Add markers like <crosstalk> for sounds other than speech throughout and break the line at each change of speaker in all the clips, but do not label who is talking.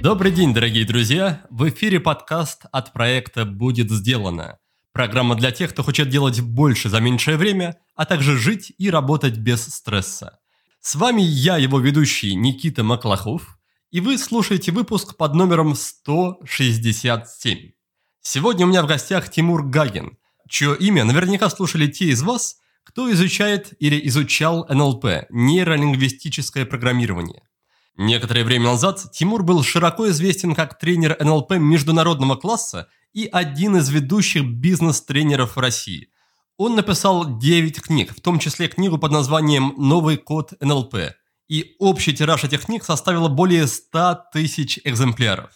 Добрый день, дорогие друзья! В эфире подкаст от проекта «Будет сделано». Программа для тех, кто хочет делать больше за меньшее время, а также жить и работать без стресса. С вами я, его ведущий Никита Маклахов, и вы слушаете выпуск под номером 167. Сегодня у меня в гостях Тимур Гагин, чье имя наверняка слушали те из вас, кто изучает или изучал НЛП – нейролингвистическое программирование. Некоторое время назад Тимур был широко известен как тренер НЛП международного класса и один из ведущих бизнес-тренеров в России. Он написал 9 книг, в том числе книгу под названием «Новый код НЛП», и общий тираж этих книг составил более 100 тысяч экземпляров.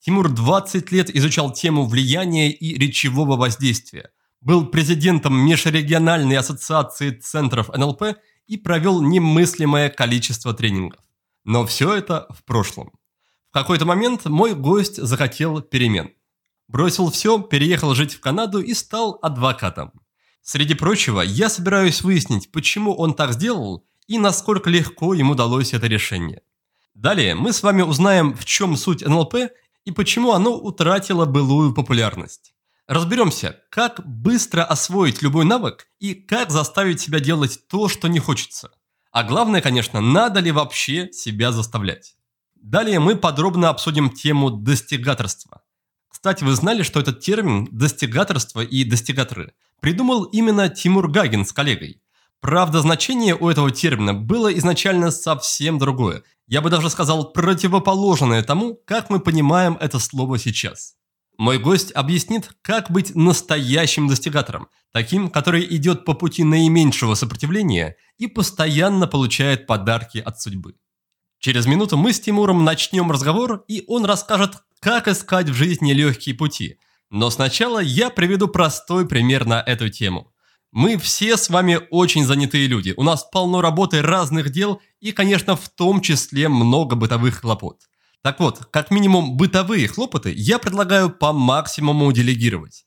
Тимур 20 лет изучал тему влияния и речевого воздействия, был президентом Межрегиональной ассоциации центров НЛП и провел немыслимое количество тренингов. Но все это в прошлом. В какой-то момент мой гость захотел перемен. Бросил все, переехал жить в Канаду и стал адвокатом. Среди прочего, я собираюсь выяснить, почему он так сделал и насколько легко ему удалось это решение. Далее мы с вами узнаем, в чем суть НЛП и почему оно утратило былую популярность. Разберемся, как быстро освоить любой навык и как заставить себя делать то, что не хочется. А главное, конечно, надо ли вообще себя заставлять. Далее мы подробно обсудим тему достигаторства. Кстати, вы знали, что этот термин «достигаторство» и «достигаторы» придумал именно Тимур Гагин с коллегой. Правда, значение у этого термина было изначально совсем другое. Я бы даже сказал противоположное тому, как мы понимаем это слово сейчас. Мой гость объяснит, как быть настоящим достигатором, таким, который идет по пути наименьшего сопротивления и постоянно получает подарки от судьбы. Через минуту мы с Тимуром начнем разговор, и он расскажет, как искать в жизни легкие пути. Но сначала я приведу простой пример на эту тему. Мы все с вами очень занятые люди, у нас полно работы разных дел и, конечно, в том числе много бытовых хлопот. Так вот, как минимум бытовые хлопоты я предлагаю по максимуму делегировать.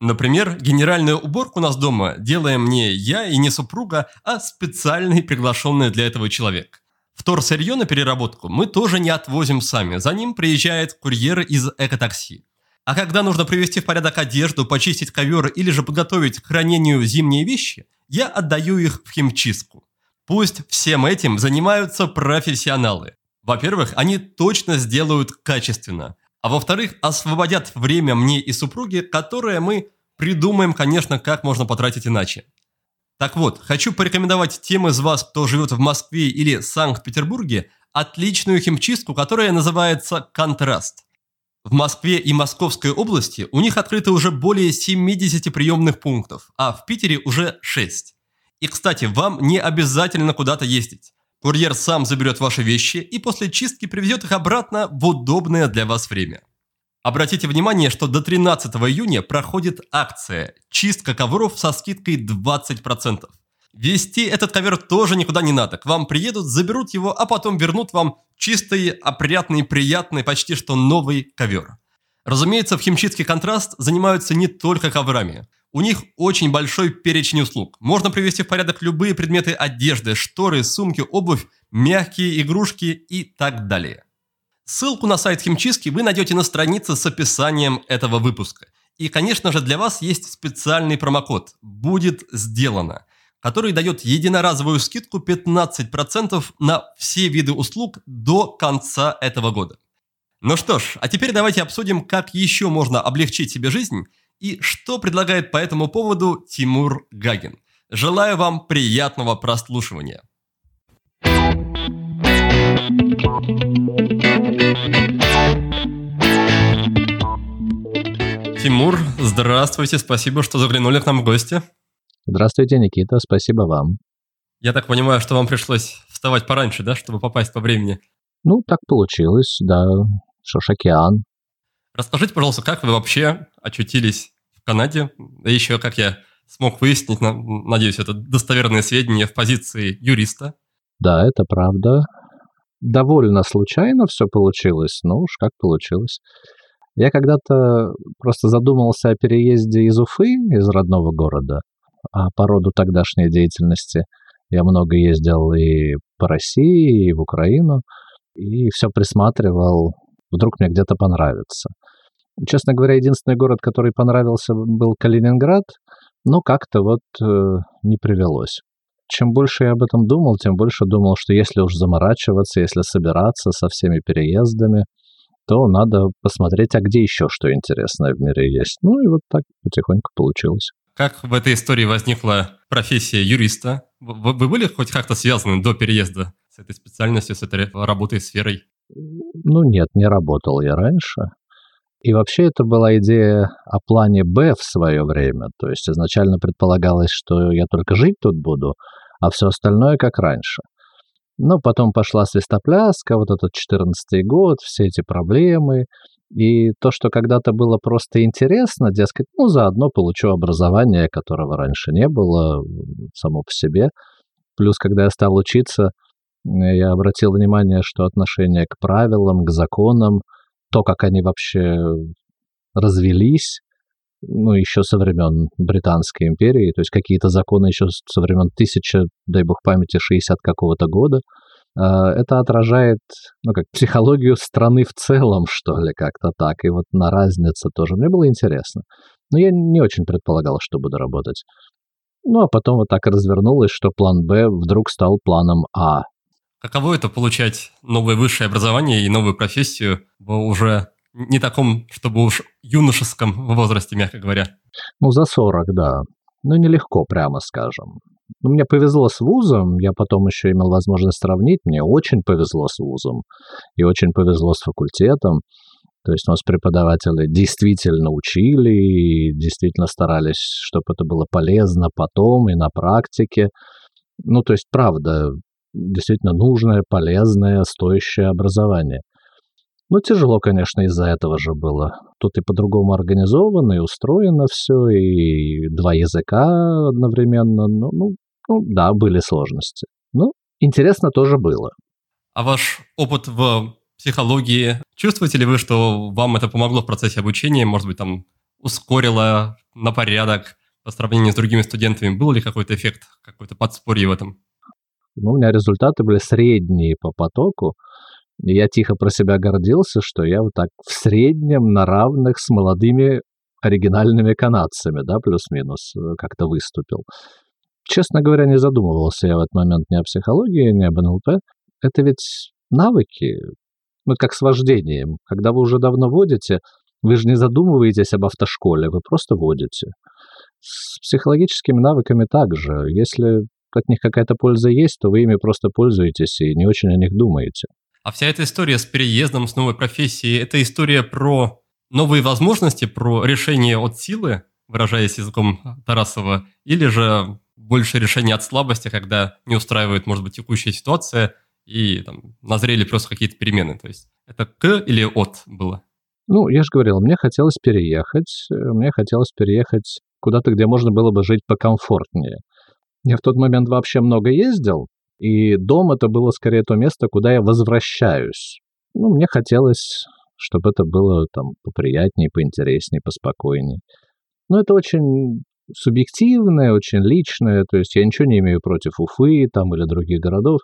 Например, генеральную уборку у нас дома делаем не я и не супруга, а специальный приглашенный для этого человек. Вторсырье на переработку мы тоже не отвозим сами, за ним приезжает курьер из экотакси. А когда нужно привести в порядок одежду, почистить ковер или же подготовить к хранению зимние вещи, я отдаю их в химчистку. Пусть всем этим занимаются профессионалы. Во-первых, они точно сделают качественно. А во-вторых, освободят время мне и супруге, которое мы придумаем, конечно, как можно потратить иначе. Так вот, хочу порекомендовать тем из вас, кто живет в Москве или Санкт-Петербурге, отличную химчистку, которая называется «Контраст». В Москве и Московской области у них открыто уже более 70 приемных пунктов, а в Питере уже 6. И, кстати, вам не обязательно куда-то ездить. Курьер сам заберет ваши вещи и после чистки привезет их обратно в удобное для вас время. Обратите внимание, что до 13 июня проходит акция «Чистка ковров со скидкой 20%». Вести этот ковер тоже никуда не надо. К вам приедут, заберут его, а потом вернут вам чистый, опрятный, приятный, почти что новый ковер. Разумеется, в химчистке «Контраст» занимаются не только коврами. У них очень большой перечень услуг. Можно привести в порядок любые предметы одежды, шторы, сумки, обувь, мягкие игрушки и так далее. Ссылку на сайт химчистки вы найдете на странице с описанием этого выпуска. И, конечно же, для вас есть специальный промокод «Будет сделано», который дает единоразовую скидку 15% на все виды услуг до конца этого года. Ну что ж, а теперь давайте обсудим, как еще можно облегчить себе жизнь и что предлагает по этому поводу Тимур Гагин. Желаю вам приятного прослушивания. Тимур, здравствуйте, спасибо, что заглянули к нам в гости.
Здравствуйте, Никита, спасибо вам.
Я так понимаю, что вам пришлось вставать пораньше, да, чтобы попасть по времени?
Ну, так получилось, да. Шошокеан.
Расскажите, пожалуйста, как вы вообще очутились в Канаде? Да еще, как я смог выяснить, надеюсь, это достоверные сведения в позиции юриста.
Да, это правда. Довольно случайно все получилось, но уж как получилось. Я когда-то просто задумался о переезде из Уфы, из родного города, а по роду тогдашней деятельности, Я много ездил и по России, и в Украину, и все присматривал, вдруг мне где-то понравится. Честно говоря, единственный город, который понравился, был Калининград, но как-то вот э, не привелось. Чем больше я об этом думал, тем больше думал, что если уж заморачиваться, если собираться со всеми переездами, то надо посмотреть, а где еще что интересное в мире есть. Ну и вот так потихоньку получилось.
Как в этой истории возникла профессия юриста? Вы, вы были хоть как-то связаны до переезда с этой специальностью, с этой работой, сферой?
Ну нет, не работал я раньше. И вообще это была идея о плане «Б» в свое время. То есть изначально предполагалось, что я только жить тут буду, а все остальное как раньше. Но потом пошла свистопляска, вот этот четырнадцатый год, все эти проблемы. И то, что когда-то было просто интересно, дескать, ну, заодно получу образование, которого раньше не было само по себе. Плюс, когда я стал учиться, я обратил внимание, что отношение к правилам, к законам, то, как они вообще развелись, ну, еще со времен Британской империи, то есть какие-то законы еще со времен тысячи, дай бог памяти, 60 какого-то года, а, это отражает, ну, как психологию страны в целом, что ли, как-то так. И вот на разнице тоже мне было интересно. Но я не очень предполагал, что буду работать. Ну, а потом вот так развернулось, что план «Б» вдруг стал планом «А».
Каково это получать новое высшее образование и новую профессию в уже не таком, чтобы уж юношеском возрасте, мягко говоря.
Ну, за 40, да. Ну, нелегко, прямо скажем. Ну, мне повезло с вузом, я потом еще имел возможность сравнить, мне очень повезло с вузом и очень повезло с факультетом. То есть у нас преподаватели действительно учили и действительно старались, чтобы это было полезно потом и на практике. Ну, то есть, правда, действительно нужное, полезное, стоящее образование – ну, тяжело, конечно, из-за этого же было. Тут и по-другому организовано, и устроено все, и два языка одновременно. Ну, ну, ну да, были сложности. Ну, интересно тоже было.
А ваш опыт в психологии, чувствуете ли вы, что вам это помогло в процессе обучения, может быть, там ускорило на порядок по сравнению с другими студентами? Был ли какой-то эффект, какой-то подспорье в этом?
Ну, у меня результаты были средние по потоку, я тихо про себя гордился, что я вот так в среднем на равных с молодыми оригинальными канадцами, да, плюс-минус, э, как-то выступил. Честно говоря, не задумывался я в этот момент ни о психологии, ни об НЛП. Это ведь навыки, ну, как с вождением. Когда вы уже давно водите, вы же не задумываетесь об автошколе, вы просто водите. С психологическими навыками также. Если от них какая-то польза есть, то вы ими просто пользуетесь и не очень о них думаете.
А вся эта история с переездом, с новой профессией, это история про новые возможности, про решение от силы, выражаясь языком Тарасова, или же больше решение от слабости, когда не устраивает, может быть, текущая ситуация, и там, назрели просто какие-то перемены. То есть это к или от было?
Ну, я же говорил, мне хотелось переехать. Мне хотелось переехать куда-то, где можно было бы жить покомфортнее. Я в тот момент вообще много ездил, и дом это было скорее то место, куда я возвращаюсь. Ну, мне хотелось, чтобы это было там поприятнее, поинтереснее, поспокойнее. Но это очень субъективное, очень личное, то есть я ничего не имею против Уфы там или других городов.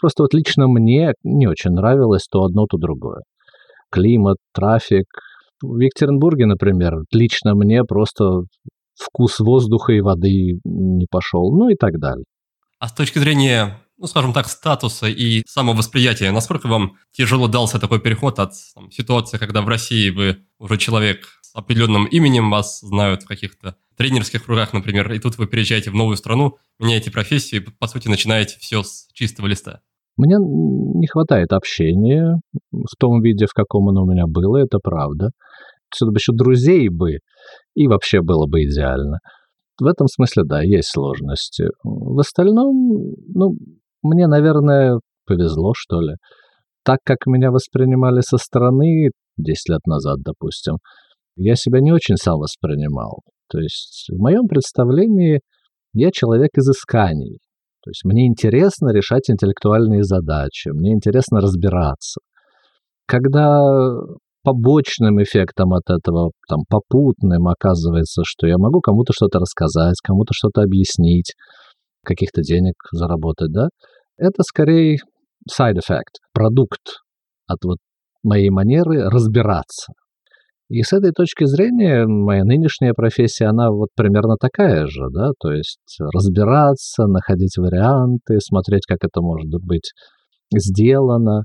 Просто вот лично мне не очень нравилось то одно, то другое. Климат, трафик. В Екатеринбурге, например, лично мне просто вкус воздуха и воды не пошел, ну и так далее.
А с точки зрения, ну, скажем так, статуса и самовосприятия, насколько вам тяжело дался такой переход от там, ситуации, когда в России вы уже человек с определенным именем, вас знают в каких-то тренерских кругах, например, и тут вы переезжаете в новую страну, меняете профессию и, по сути, начинаете все с чистого листа?
Мне не хватает общения в том виде, в каком оно у меня было, это правда. Чтобы еще друзей бы, и вообще было бы идеально в этом смысле, да, есть сложности. В остальном, ну, мне, наверное, повезло, что ли. Так, как меня воспринимали со стороны 10 лет назад, допустим, я себя не очень сам воспринимал. То есть в моем представлении я человек изысканий. То есть мне интересно решать интеллектуальные задачи, мне интересно разбираться. Когда побочным эффектом от этого, там, попутным оказывается, что я могу кому-то что-то рассказать, кому-то что-то объяснить, каких-то денег заработать, да, это скорее side effect, продукт от вот моей манеры разбираться. И с этой точки зрения моя нынешняя профессия, она вот примерно такая же, да, то есть разбираться, находить варианты, смотреть, как это может быть сделано.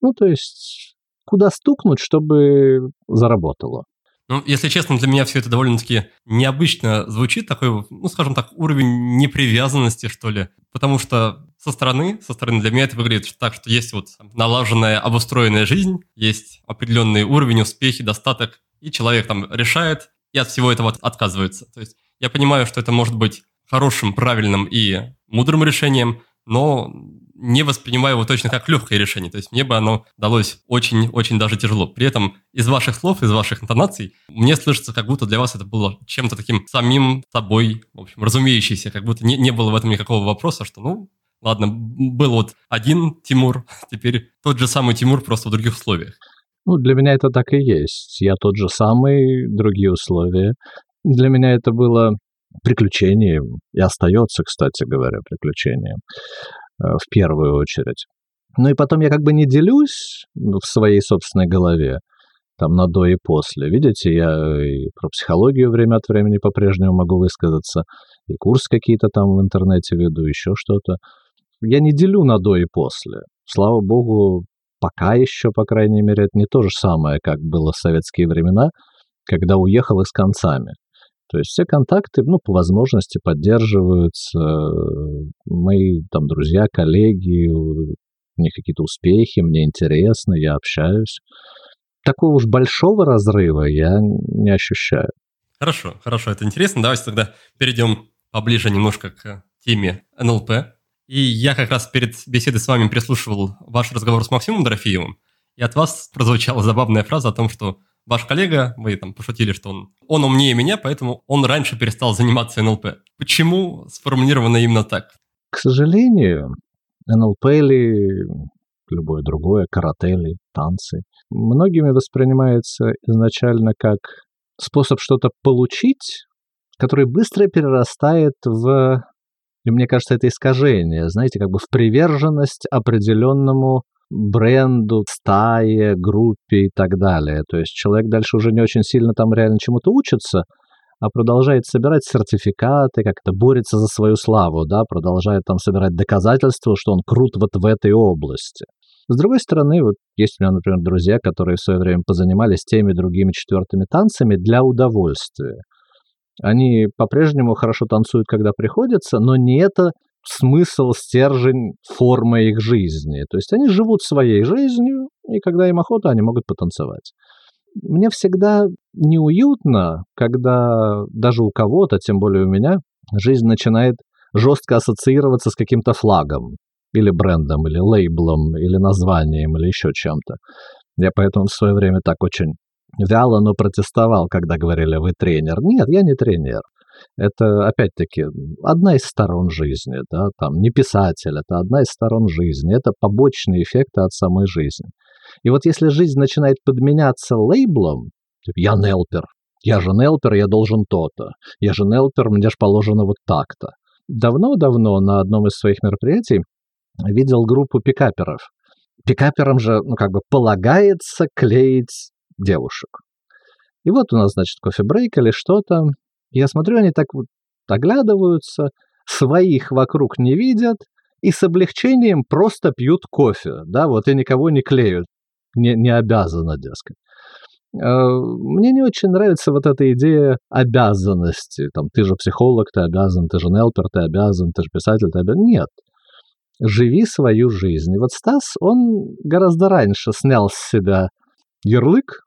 Ну, то есть куда стукнуть, чтобы заработало.
Ну, если честно, для меня все это довольно-таки необычно звучит, такой, ну, скажем так, уровень непривязанности, что ли. Потому что со стороны, со стороны для меня это выглядит так, что есть вот налаженная, обустроенная жизнь, есть определенный уровень, успехи, достаток, и человек там решает и от всего этого отказывается. То есть я понимаю, что это может быть хорошим, правильным и мудрым решением, но не воспринимаю его точно как легкое решение. То есть мне бы оно далось очень-очень даже тяжело. При этом из ваших слов, из ваших интонаций мне слышится, как будто для вас это было чем-то таким самим собой, в общем, разумеющееся, как будто не, не было в этом никакого вопроса, что, ну, ладно, был вот один Тимур, <laughs> теперь тот же самый Тимур, просто в других условиях.
Ну, для меня это так и есть. Я тот же самый, другие условия. Для меня это было приключением, и остается, кстати говоря, приключением. Э, в первую очередь. Ну и потом я как бы не делюсь в своей собственной голове, там на до и после. Видите, я и про психологию время от времени по-прежнему могу высказаться, и курс какие-то там в интернете веду, еще что-то. Я не делю на до и после. Слава богу, пока еще, по крайней мере, это не то же самое, как было в советские времена, когда уехал их с концами. То есть все контакты, ну, по возможности поддерживаются. Мои там друзья, коллеги, у них какие-то успехи, мне интересно, я общаюсь. Такого уж большого разрыва я не ощущаю.
Хорошо, хорошо, это интересно. Давайте тогда перейдем поближе немножко к теме НЛП. И я как раз перед беседой с вами прислушивал ваш разговор с Максимом Дорофеевым, и от вас прозвучала забавная фраза о том, что ваш коллега, вы там пошутили, что он, он умнее меня, поэтому он раньше перестал заниматься НЛП. Почему сформулировано именно так?
К сожалению, НЛП или любое другое, карате или танцы, многими воспринимается изначально как способ что-то получить, который быстро перерастает в, и мне кажется, это искажение, знаете, как бы в приверженность определенному бренду, стае, группе и так далее. То есть человек дальше уже не очень сильно там реально чему-то учится, а продолжает собирать сертификаты, как-то борется за свою славу, да, продолжает там собирать доказательства, что он крут вот в этой области. С другой стороны, вот есть у меня, например, друзья, которые в свое время позанимались теми другими четвертыми танцами для удовольствия. Они по-прежнему хорошо танцуют, когда приходится, но не это смысл, стержень, форма их жизни. То есть они живут своей жизнью, и когда им охота, они могут потанцевать. Мне всегда неуютно, когда даже у кого-то, тем более у меня, жизнь начинает жестко ассоциироваться с каким-то флагом, или брендом, или лейблом, или названием, или еще чем-то. Я поэтому в свое время так очень вяло, но протестовал, когда говорили, вы тренер. Нет, я не тренер. Это, опять-таки, одна из сторон жизни, да, там, не писатель, это одна из сторон жизни, это побочные эффекты от самой жизни. И вот если жизнь начинает подменяться лейблом, типа, я нелпер, я же нелпер, я должен то-то, я же нелпер, мне же положено вот так-то. Давно-давно на одном из своих мероприятий видел группу пикаперов. Пикаперам же, ну, как бы полагается клеить девушек. И вот у нас, значит, кофе-брейк или что-то, я смотрю, они так вот оглядываются, своих вокруг не видят и с облегчением просто пьют кофе, да, вот и никого не клеют, не, не обязаны, дескать. Э, мне не очень нравится вот эта идея обязанности. Там, ты же психолог, ты обязан, ты же нелпер, ты обязан, ты же писатель, ты обязан. Нет. Живи свою жизнь. И вот Стас, он гораздо раньше снял с себя ярлык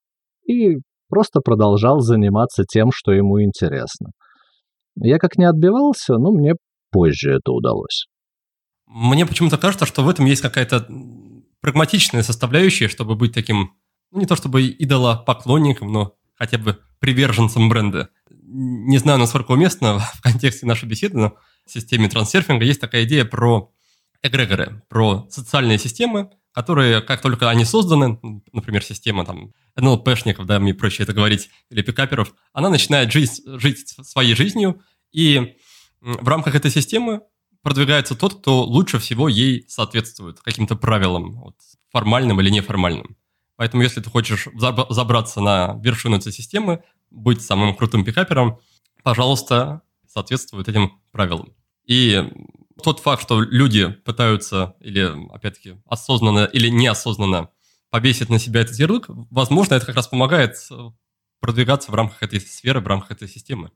и просто продолжал заниматься тем, что ему интересно. Я как не отбивался, но мне позже это удалось.
Мне почему-то кажется, что в этом есть какая-то прагматичная составляющая, чтобы быть таким, ну не то чтобы идолопоклонником, но хотя бы приверженцем бренда. Не знаю, насколько уместно <laughs> в контексте нашей беседы, но в системе трансерфинга есть такая идея про эгрегоры, про социальные системы, которые, как только они созданы, например, система там НЛПшников, да, мне проще это говорить, или пикаперов, она начинает жить, жить своей жизнью, и в рамках этой системы продвигается тот, кто лучше всего ей соответствует каким-то правилам, вот, формальным или неформальным. Поэтому если ты хочешь забраться на вершину этой системы, быть самым крутым пикапером, пожалуйста, соответствует этим правилам. И тот факт, что люди пытаются или, опять-таки, осознанно или неосознанно повесить на себя этот ярлык, возможно, это как раз помогает э, продвигаться в рамках этой сферы, в рамках этой системы.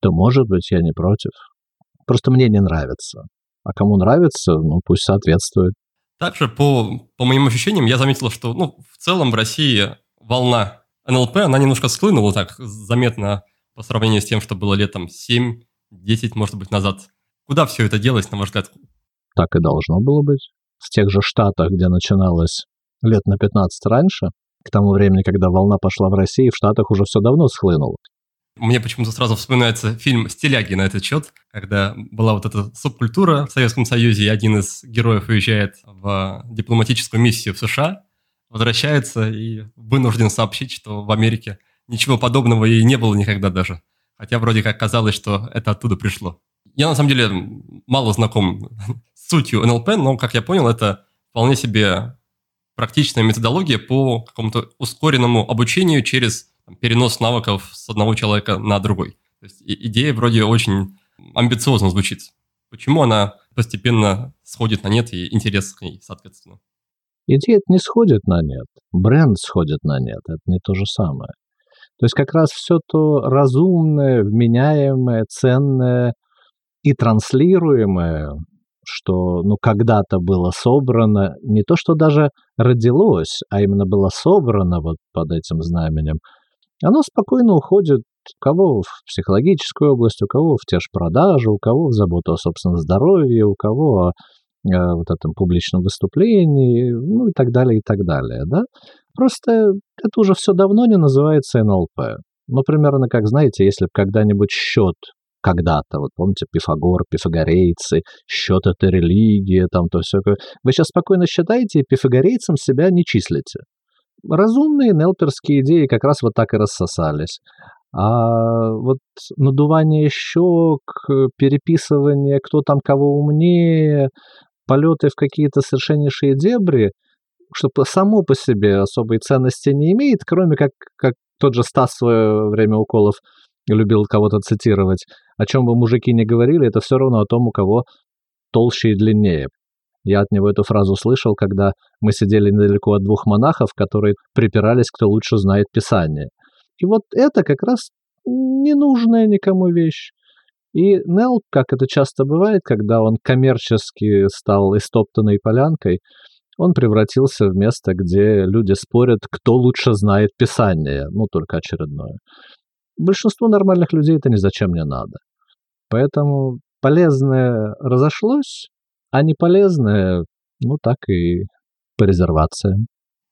То может быть, я не против. Просто мне не нравится. А кому нравится, ну пусть соответствует.
Также, по, по моим ощущениям, я заметил, что ну, в целом в России волна НЛП, она немножко склынула так заметно по сравнению с тем, что было летом 7-10, может быть, назад. Куда все это делось, на ваш взгляд?
Так и должно было быть. В тех же штатах, где начиналось лет на 15 раньше, к тому времени, когда волна пошла в России, в Штатах уже все давно схлынуло.
Мне почему-то сразу вспоминается фильм «Стиляги» на этот счет, когда была вот эта субкультура в Советском Союзе, и один из героев уезжает в дипломатическую миссию в США, возвращается и вынужден сообщить, что в Америке ничего подобного и не было никогда даже. Хотя вроде как казалось, что это оттуда пришло. Я на самом деле мало знаком <laughs> с сутью НЛП, но, как я понял, это вполне себе практичная методология по какому-то ускоренному обучению через перенос навыков с одного человека на другой. То есть идея вроде очень амбициозно звучит. Почему она постепенно сходит на нет и интерес к ней, соответственно?
Идея не сходит на нет, бренд сходит на нет, это не то же самое. То есть как раз все то разумное, вменяемое, ценное и транслируемое, что ну когда-то было собрано, не то что даже родилось, а именно было собрано вот под этим знаменем, оно спокойно уходит у кого в психологическую область, у кого в те же продажи, у кого в заботу о собственном здоровье, у кого о э, вот этом публичном выступлении, ну и так далее, и так далее, да. Просто это уже все давно не называется НЛП. Ну, примерно, как, знаете, если бы когда-нибудь счет когда-то, вот помните, Пифагор, пифагорейцы, счет это религия, там то все. Вы сейчас спокойно считаете и себя не числите разумные нелперские идеи как раз вот так и рассосались. А вот надувание щек, переписывание, кто там кого умнее, полеты в какие-то совершеннейшие дебри, что само по себе особой ценности не имеет, кроме как, как тот же Стас в свое время уколов любил кого-то цитировать. О чем бы мужики не говорили, это все равно о том, у кого толще и длиннее. Я от него эту фразу слышал, когда мы сидели недалеко от двух монахов, которые припирались, кто лучше знает Писание. И вот это как раз ненужная никому вещь. И Нелл, как это часто бывает, когда он коммерчески стал истоптанной полянкой, он превратился в место, где люди спорят, кто лучше знает Писание, ну, только очередное. Большинству нормальных людей это ни зачем не надо. Поэтому полезное разошлось, а не полезное, ну так и по резервациям.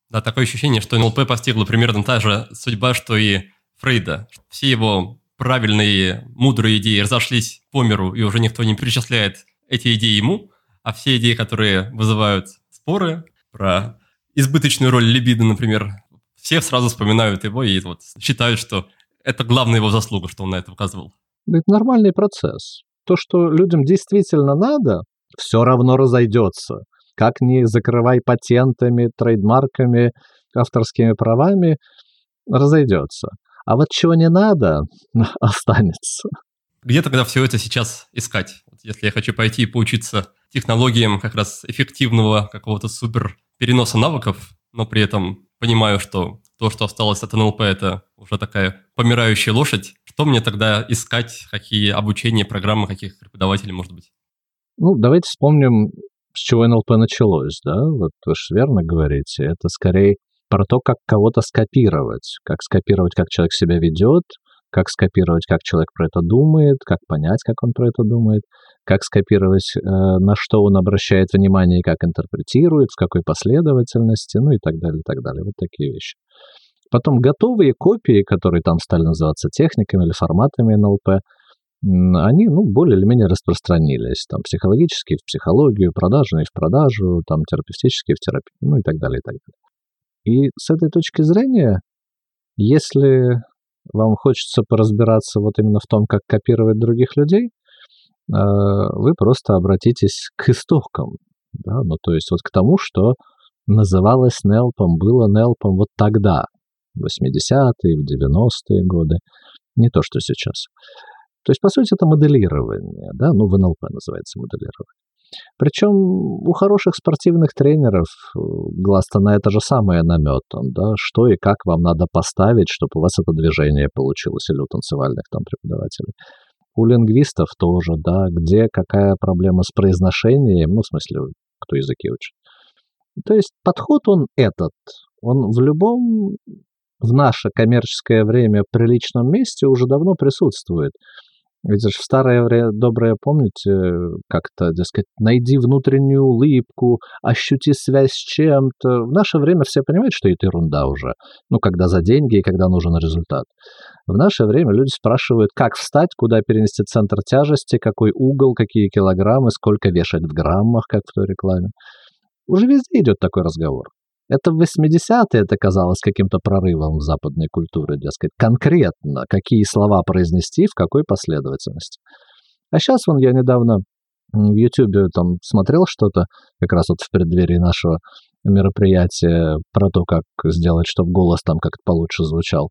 Да, такое ощущение, что НЛП постигла примерно та же судьба, что и Фрейда. Все его правильные, мудрые идеи разошлись по миру, и уже никто не перечисляет эти идеи ему, а все идеи, которые вызывают споры про избыточную роль либидо, например, все сразу вспоминают его и вот считают, что это главная его заслуга, что он на это указывал.
Это нормальный процесс. То, что людям действительно надо, все равно разойдется. Как ни закрывай патентами, трейдмарками, авторскими правами, разойдется. А вот чего не надо, <laughs> останется.
Где тогда все это сейчас искать? Если я хочу пойти и поучиться технологиям как раз эффективного какого-то супер переноса навыков, но при этом понимаю, что то, что осталось от НЛП, это уже такая помирающая лошадь. Что мне тогда искать? Какие обучения, программы, каких преподавателей, может быть?
Ну, давайте вспомним, с чего НЛП началось, да? Вот вы же верно говорите. Это скорее про то, как кого-то скопировать. Как скопировать, как человек себя ведет, как скопировать, как человек про это думает, как понять, как он про это думает, как скопировать, э, на что он обращает внимание и как интерпретирует, в какой последовательности, ну и так далее, и так далее. Вот такие вещи. Потом готовые копии, которые там стали называться техниками или форматами НЛП, они, ну, более или менее распространились. Там психологические в психологию, продажные в продажу, там терапевтические в терапию, ну и так далее, и так далее. И с этой точки зрения, если вам хочется поразбираться вот именно в том, как копировать других людей, вы просто обратитесь к истокам. Да? Ну, то есть вот к тому, что называлось Нелпом, было Нелпом вот тогда, в 80-е, в 90-е годы, не то, что сейчас. То есть, по сути, это моделирование, да, ну, в НЛП называется моделирование. Причем у хороших спортивных тренеров э, глаз-то на это же самое наметан, да, что и как вам надо поставить, чтобы у вас это движение получилось, или у танцевальных там преподавателей. У лингвистов тоже, да, где какая проблема с произношением, ну, в смысле, кто языки учит. То есть подход он этот, он в любом, в наше коммерческое время приличном месте уже давно присутствует. Ведь же в старое время, доброе, помните, как-то, дескать, найди внутреннюю улыбку, ощути связь с чем-то. В наше время все понимают, что это ерунда уже. Ну, когда за деньги и когда нужен результат. В наше время люди спрашивают, как встать, куда перенести центр тяжести, какой угол, какие килограммы, сколько вешать в граммах, как в той рекламе. Уже везде идет такой разговор. Это в 80-е это казалось каким-то прорывом западной культуре, дескать, конкретно, какие слова произнести, в какой последовательности. А сейчас вон я недавно в Ютубе там смотрел что-то, как раз вот в преддверии нашего мероприятия, про то, как сделать, чтобы голос там как-то получше звучал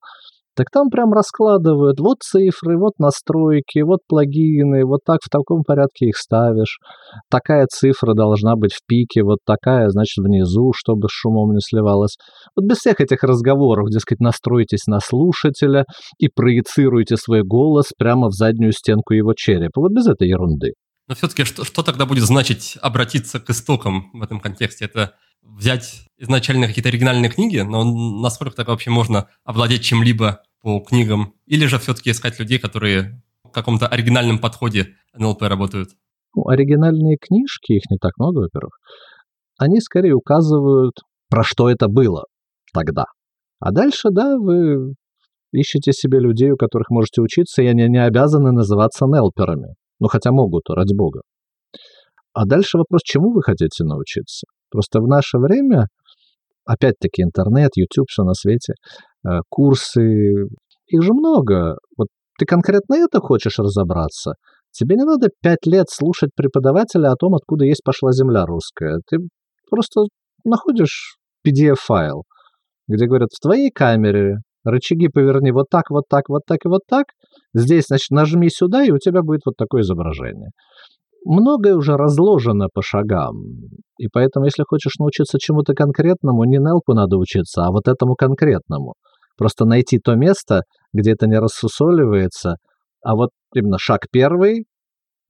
так там прям раскладывают, вот цифры, вот настройки, вот плагины, вот так в таком порядке их ставишь. Такая цифра должна быть в пике, вот такая, значит, внизу, чтобы с шумом не сливалось. Вот без всех этих разговоров, дескать, настройтесь на слушателя и проецируйте свой голос прямо в заднюю стенку его черепа. Вот без этой ерунды.
Но все-таки что, что тогда будет значить обратиться к истокам в этом контексте? Это взять изначально какие-то оригинальные книги, но насколько так вообще можно овладеть чем-либо по книгам? Или же все-таки искать людей, которые в каком-то оригинальном подходе НЛП работают?
Ну, оригинальные книжки, их не так много, во-первых, они скорее указывают, про что это было тогда. А дальше, да, вы ищете себе людей, у которых можете учиться, и они не обязаны называться нелперами. Ну, хотя могут, ради бога. А дальше вопрос, чему вы хотите научиться? Просто в наше время, опять-таки, интернет, YouTube, все на свете, э, курсы, их же много. Вот ты конкретно это хочешь разобраться? Тебе не надо пять лет слушать преподавателя о том, откуда есть пошла земля русская. Ты просто находишь PDF-файл, где говорят, в твоей камере рычаги поверни вот так, вот так, вот так и вот так. Здесь, значит, нажми сюда, и у тебя будет вот такое изображение многое уже разложено по шагам. И поэтому, если хочешь научиться чему-то конкретному, не Нелпу надо учиться, а вот этому конкретному. Просто найти то место, где это не рассусоливается, а вот именно шаг первый,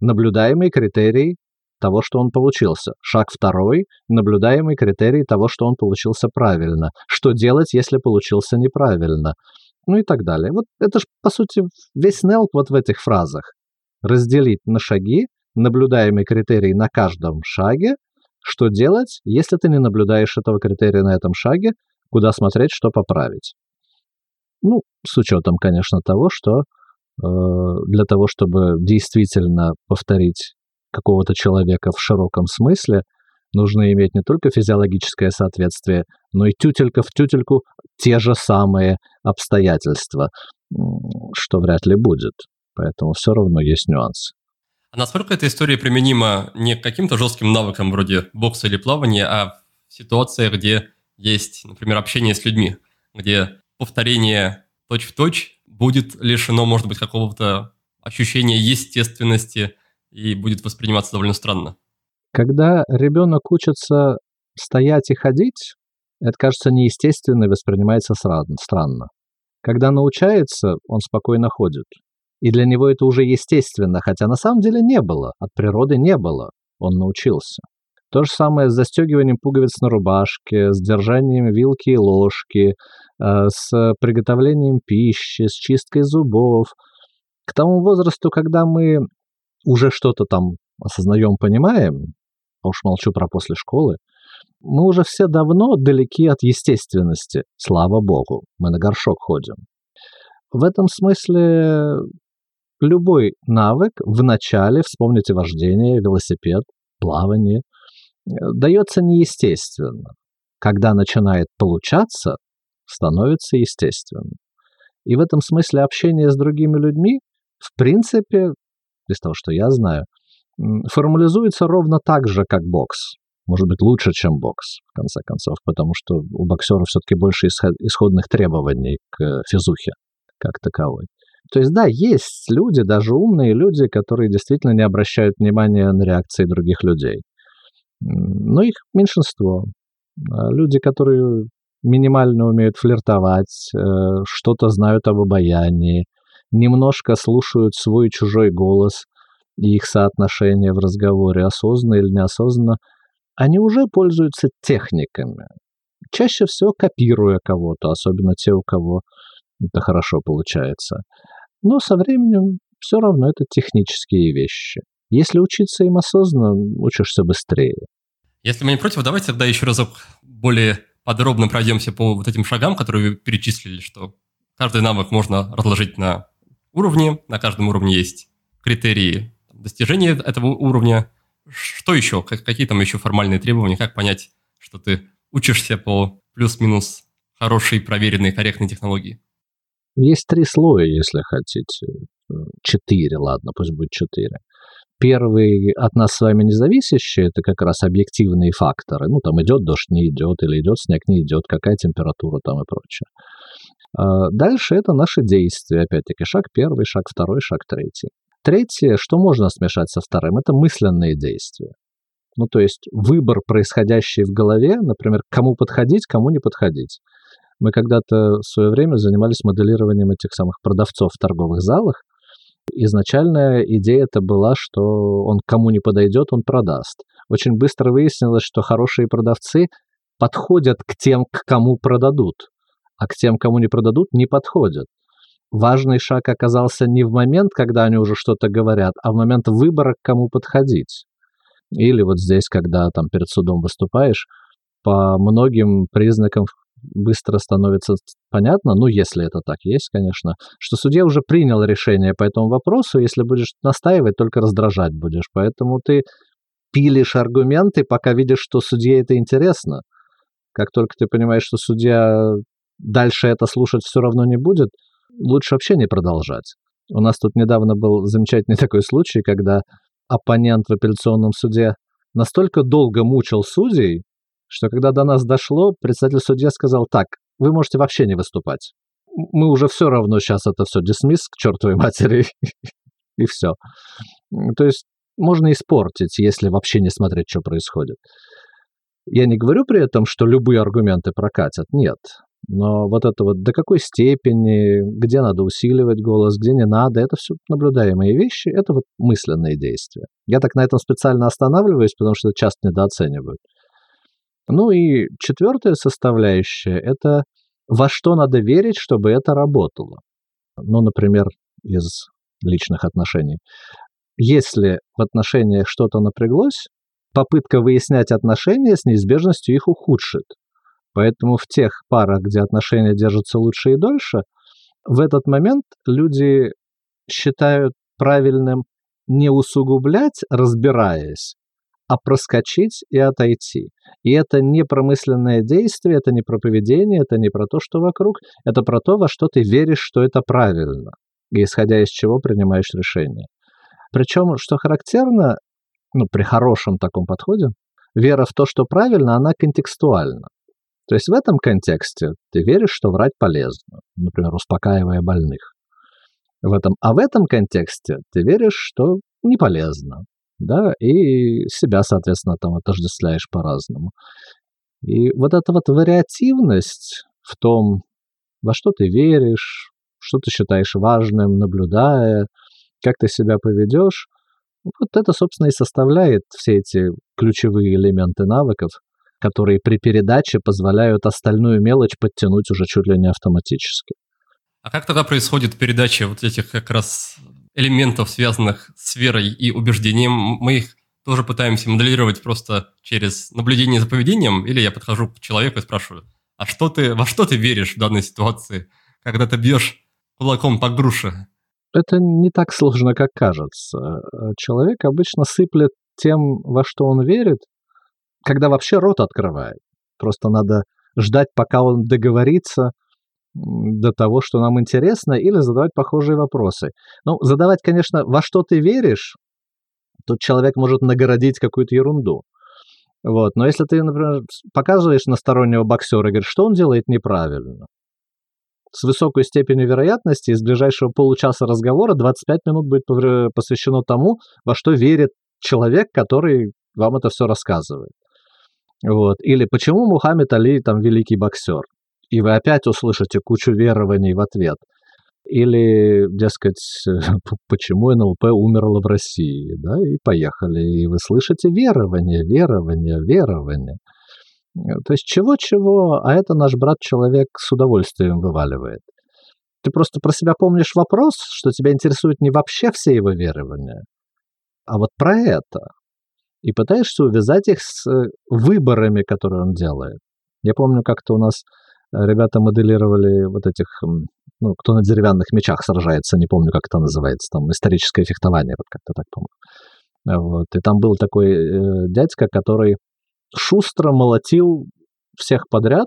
наблюдаемый критерий того, что он получился. Шаг второй, наблюдаемый критерий того, что он получился правильно. Что делать, если получился неправильно? Ну и так далее. Вот это же, по сути, весь Нелп вот в этих фразах. Разделить на шаги, наблюдаемый критерий на каждом шаге, что делать, если ты не наблюдаешь этого критерия на этом шаге, куда смотреть, что поправить. Ну, с учетом, конечно, того, что э, для того, чтобы действительно повторить какого-то человека в широком смысле, нужно иметь не только физиологическое соответствие, но и тютелька в тютельку те же самые обстоятельства, что вряд ли будет. Поэтому все равно есть нюансы.
А насколько эта история применима не к каким-то жестким навыкам вроде бокса или плавания, а в ситуациях, где есть, например, общение с людьми, где повторение точь-в-точь будет лишено, может быть, какого-то ощущения естественности и будет восприниматься довольно странно.
Когда ребенок учится стоять и ходить, это кажется неестественно и воспринимается странно. Когда научается, он спокойно ходит. И для него это уже естественно, хотя на самом деле не было, от природы не было, он научился. То же самое с застегиванием пуговиц на рубашке, с держанием вилки и ложки, э, с приготовлением пищи, с чисткой зубов. К тому возрасту, когда мы уже что-то там осознаем, понимаем, а уж молчу про после школы, мы уже все давно далеки от естественности, слава богу, мы на горшок ходим. В этом смысле любой навык в начале, вспомните вождение, велосипед, плавание, дается неестественно. Когда начинает получаться, становится естественным. И в этом смысле общение с другими людьми, в принципе, из того, что я знаю, формализуется ровно так же, как бокс. Может быть, лучше, чем бокс, в конце концов, потому что у боксера все-таки больше исходных требований к физухе как таковой. То есть, да, есть люди, даже умные люди, которые действительно не обращают внимания на реакции других людей. Но их меньшинство. А люди, которые минимально умеют флиртовать, э, что-то знают об обаянии, немножко слушают свой чужой голос и их соотношение в разговоре, осознанно или неосознанно, они уже пользуются техниками. Чаще всего копируя кого-то, особенно те, у кого это хорошо получается. Но со временем все равно это технические вещи. Если учиться им осознанно, учишься быстрее.
Если мы не против, давайте тогда еще разок более подробно пройдемся по вот этим шагам, которые вы перечислили, что каждый навык можно разложить на уровни, на каждом уровне есть критерии достижения этого уровня. Что еще? Какие там еще формальные требования? Как понять, что ты учишься по плюс-минус хорошей, проверенной, корректной технологии?
Есть три слоя, если хотите. Четыре, ладно, пусть будет четыре. Первый от нас с вами независящий, это как раз объективные факторы. Ну, там идет дождь, не идет, или идет снег, не идет, какая температура там и прочее. А дальше это наши действия. Опять-таки, шаг первый, шаг второй, шаг третий. Третье, что можно смешать со вторым, это мысленные действия. Ну, то есть выбор, происходящий в голове, например, кому подходить, кому не подходить. Мы когда-то в свое время занимались моделированием этих самых продавцов в торговых залах. Изначальная идея это была, что он кому не подойдет, он продаст. Очень быстро выяснилось, что хорошие продавцы подходят к тем, к кому продадут, а к тем, кому не продадут, не подходят. Важный шаг оказался не в момент, когда они уже что-то говорят, а в момент выбора, к кому подходить. Или вот здесь, когда там перед судом выступаешь, по многим признакам быстро становится понятно, ну, если это так есть, конечно, что судья уже принял решение по этому вопросу, если будешь настаивать, только раздражать будешь. Поэтому ты пилишь аргументы, пока видишь, что судье это интересно. Как только ты понимаешь, что судья дальше это слушать все равно не будет, лучше вообще не продолжать. У нас тут недавно был замечательный <laughs> такой случай, когда оппонент в апелляционном суде настолько долго мучил судей, что когда до нас дошло, председатель судья сказал так, вы можете вообще не выступать. Мы уже все равно сейчас это все дисмисс к чертовой <laughs> матери, и все. То есть можно испортить, если вообще не смотреть, что происходит. Я не говорю при этом, что любые аргументы прокатят, нет. Но вот это вот до какой степени, где надо усиливать голос, где не надо, это все наблюдаемые вещи, это вот мысленные действия. Я так на этом специально останавливаюсь, потому что часто недооценивают. Ну и четвертая составляющая – это во что надо верить, чтобы это работало. Ну, например, из личных отношений. Если в отношениях что-то напряглось, попытка выяснять отношения с неизбежностью их ухудшит. Поэтому в тех парах, где отношения держатся лучше и дольше, в этот момент люди считают правильным не усугублять, разбираясь, а проскочить и отойти. И это не промысленное действие, это не про поведение, это не про то, что вокруг, это про то, во что ты веришь, что это правильно, и исходя из чего принимаешь решение. Причем, что характерно, ну, при хорошем таком подходе, вера в то, что правильно, она контекстуальна. То есть в этом контексте ты веришь, что врать полезно, например, успокаивая больных. В этом, а в этом контексте ты веришь, что не полезно, да, и себя, соответственно, там отождествляешь по-разному. И вот эта вот вариативность в том, во что ты веришь, что ты считаешь важным, наблюдая, как ты себя поведешь, вот это, собственно, и составляет все эти ключевые элементы навыков, которые при передаче позволяют остальную мелочь подтянуть уже чуть ли не автоматически.
А как тогда происходит передача вот этих как раз элементов, связанных с верой и убеждением, мы их тоже пытаемся моделировать просто через наблюдение за поведением, или я подхожу к человеку и спрашиваю, а что ты, во что ты веришь в данной ситуации, когда ты бьешь кулаком по груше?
Это не так сложно, как кажется. Человек обычно сыплет тем, во что он верит, когда вообще рот открывает. Просто надо ждать, пока он договорится, до того, что нам интересно, или задавать похожие вопросы. Ну, задавать, конечно, во что ты веришь, тут человек может нагородить какую-то ерунду. Вот. Но если ты, например, показываешь на стороннего боксера и говоришь, что он делает неправильно, с высокой степенью вероятности из ближайшего получаса разговора 25 минут будет посвящено тому, во что верит человек, который вам это все рассказывает. Вот. Или почему Мухаммед Али там великий боксер? И вы опять услышите кучу верований в ответ. Или, дескать, <laughs> почему НЛП умерло в России, да, и поехали. И вы слышите верование, верование, верование. То есть чего-чего, а это наш брат-человек с удовольствием вываливает. Ты просто про себя помнишь вопрос, что тебя интересует не вообще все его верования, а вот про это. И пытаешься увязать их с э, выборами, которые он делает. Я помню, как-то у нас э, ребята моделировали вот этих, ну, кто на деревянных мечах сражается, не помню, как это называется, там, историческое фехтование, вот как-то так, помню. Вот. И там был такой э, дядька, который шустро молотил всех подряд,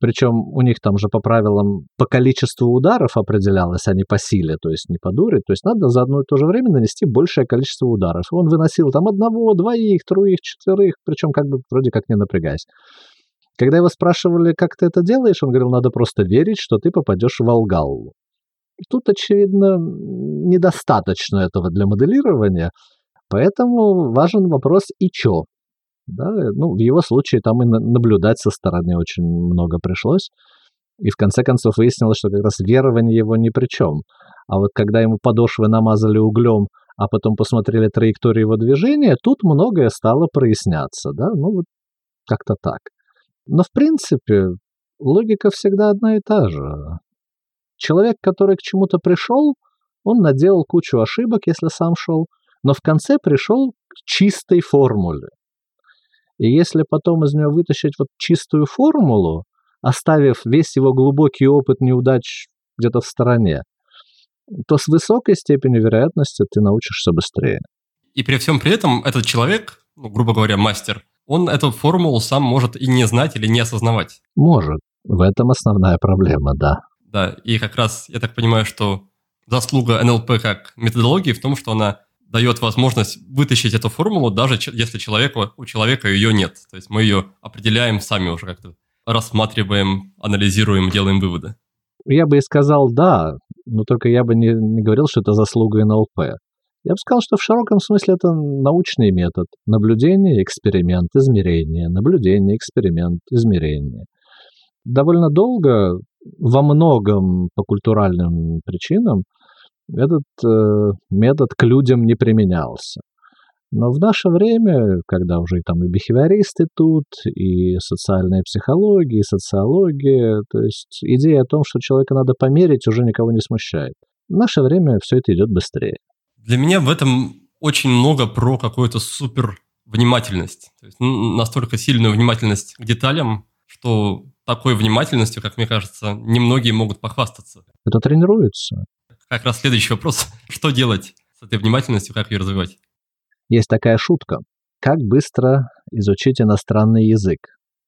причем у них там же по правилам по количеству ударов определялось, а не по силе, то есть не по дуре. То есть надо за одно и то же время нанести большее количество ударов. Он выносил там одного, двоих, троих, четверых, причем как бы вроде как не напрягаясь. Когда его спрашивали, как ты это делаешь, он говорил, надо просто верить, что ты попадешь в Алгалу. Тут, очевидно, недостаточно этого для моделирования, поэтому важен вопрос «и чё?». Да? Ну, в его случае там и наблюдать со стороны очень много пришлось. И в конце концов выяснилось, что как раз верование его ни при чем. А вот когда ему подошвы намазали углем, а потом посмотрели траекторию его движения, тут многое стало проясняться. Да? Ну, вот как-то так. Но в принципе логика всегда одна и та же. Человек, который к чему-то пришел, он наделал кучу ошибок, если сам шел, но в конце пришел к чистой формуле. И если потом из нее вытащить вот чистую формулу, оставив весь его глубокий опыт неудач где-то в стороне, то с высокой степенью вероятности ты научишься быстрее.
И при всем при этом этот человек, ну, грубо говоря, мастер, он эту формулу сам может и не знать или не осознавать.
Может. В этом основная проблема, да.
Да, и как раз я так понимаю, что заслуга НЛП как методологии в том, что она дает возможность вытащить эту формулу, даже если человеку, у человека ее нет. То есть мы ее определяем сами уже как-то, рассматриваем, анализируем, делаем выводы.
Я бы и сказал «да», но только я бы не, не говорил, что это заслуга НЛП. Я бы сказал, что в широком смысле это научный метод. Наблюдение, эксперимент, измерение. Наблюдение, эксперимент, измерение. Довольно долго, во многом по культуральным причинам, этот э, метод к людям не применялся. Но в наше время, когда уже там и бихевиористы тут, и социальная психология, и социология, то есть идея о том, что человека надо померить, уже никого не смущает. В наше время все это идет быстрее.
Для меня в этом очень много про какую-то супер внимательность. То есть настолько сильную внимательность к деталям, что такой внимательностью, как мне кажется, немногие могут похвастаться.
Это тренируется
как раз следующий вопрос. <laughs> Что делать с этой внимательностью, как ее развивать?
Есть такая шутка. Как быстро изучить иностранный язык?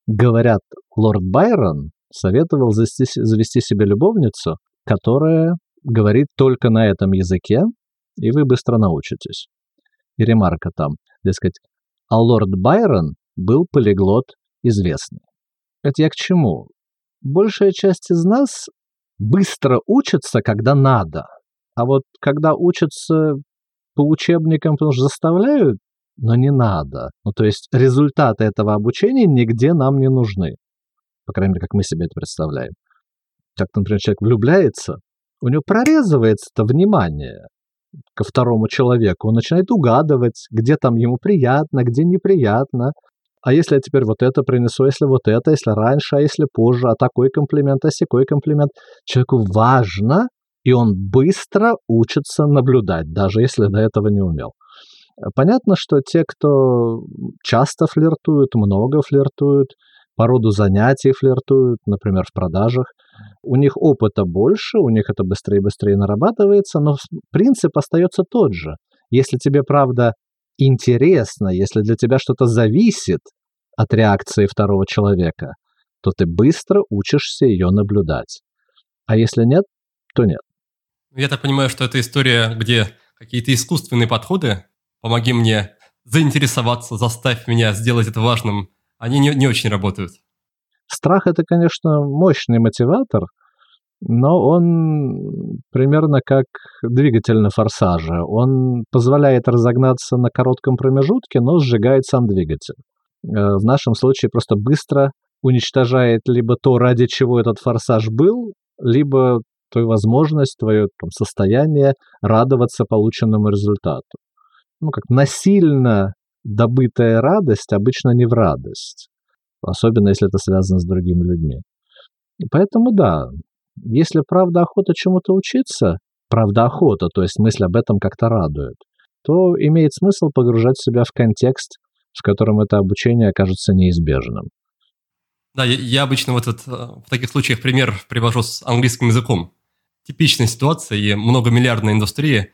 Говорят, лорд Байрон советовал завести, завести себе любовницу, которая говорит только на этом языке, и вы быстро научитесь. И ремарка там, дескать, а лорд Байрон был полиглот известный. Это я к чему? Большая часть из нас быстро учатся, когда надо. А вот когда учатся по учебникам, потому что заставляют, но не надо. Ну, то есть результаты этого обучения нигде нам не нужны. По крайней мере, как мы себе это представляем. Как, например, человек влюбляется, у него прорезывается это внимание ко второму человеку. Он начинает угадывать, где там ему приятно, где неприятно. А если я теперь вот это принесу, если вот это, если раньше, а если позже, а такой комплимент, а секой комплимент. Человеку важно, и он быстро учится наблюдать, даже если до этого не умел. Понятно, что те, кто часто флиртуют, много флиртуют, по роду занятий флиртуют, например, в продажах, у них опыта больше, у них это быстрее и быстрее нарабатывается, но принцип остается тот же. Если тебе, правда, интересно, если для тебя что-то зависит от реакции второго человека, то ты быстро учишься ее наблюдать. А если нет, то нет.
Я так понимаю, что это история, где какие-то искусственные подходы, помоги мне заинтересоваться, заставь меня сделать это важным, они не, не очень работают.
Страх – это, конечно, мощный мотиватор, но он примерно как двигатель на форсаже. Он позволяет разогнаться на коротком промежутке, но сжигает сам двигатель. Э, в нашем случае просто быстро уничтожает либо то, ради чего этот форсаж был, либо твою возможность, твое там, состояние радоваться полученному результату. Ну, как насильно добытая радость обычно не в радость, особенно если это связано с другими людьми. И поэтому да, если правда охота чему-то учиться, правда охота, то есть мысль об этом как-то радует, то имеет смысл погружать себя в контекст, в котором это обучение окажется неизбежным.
Да, я, я обычно вот этот, в таких случаях пример привожу с английским языком. Типичная ситуация и многомиллиардная индустрия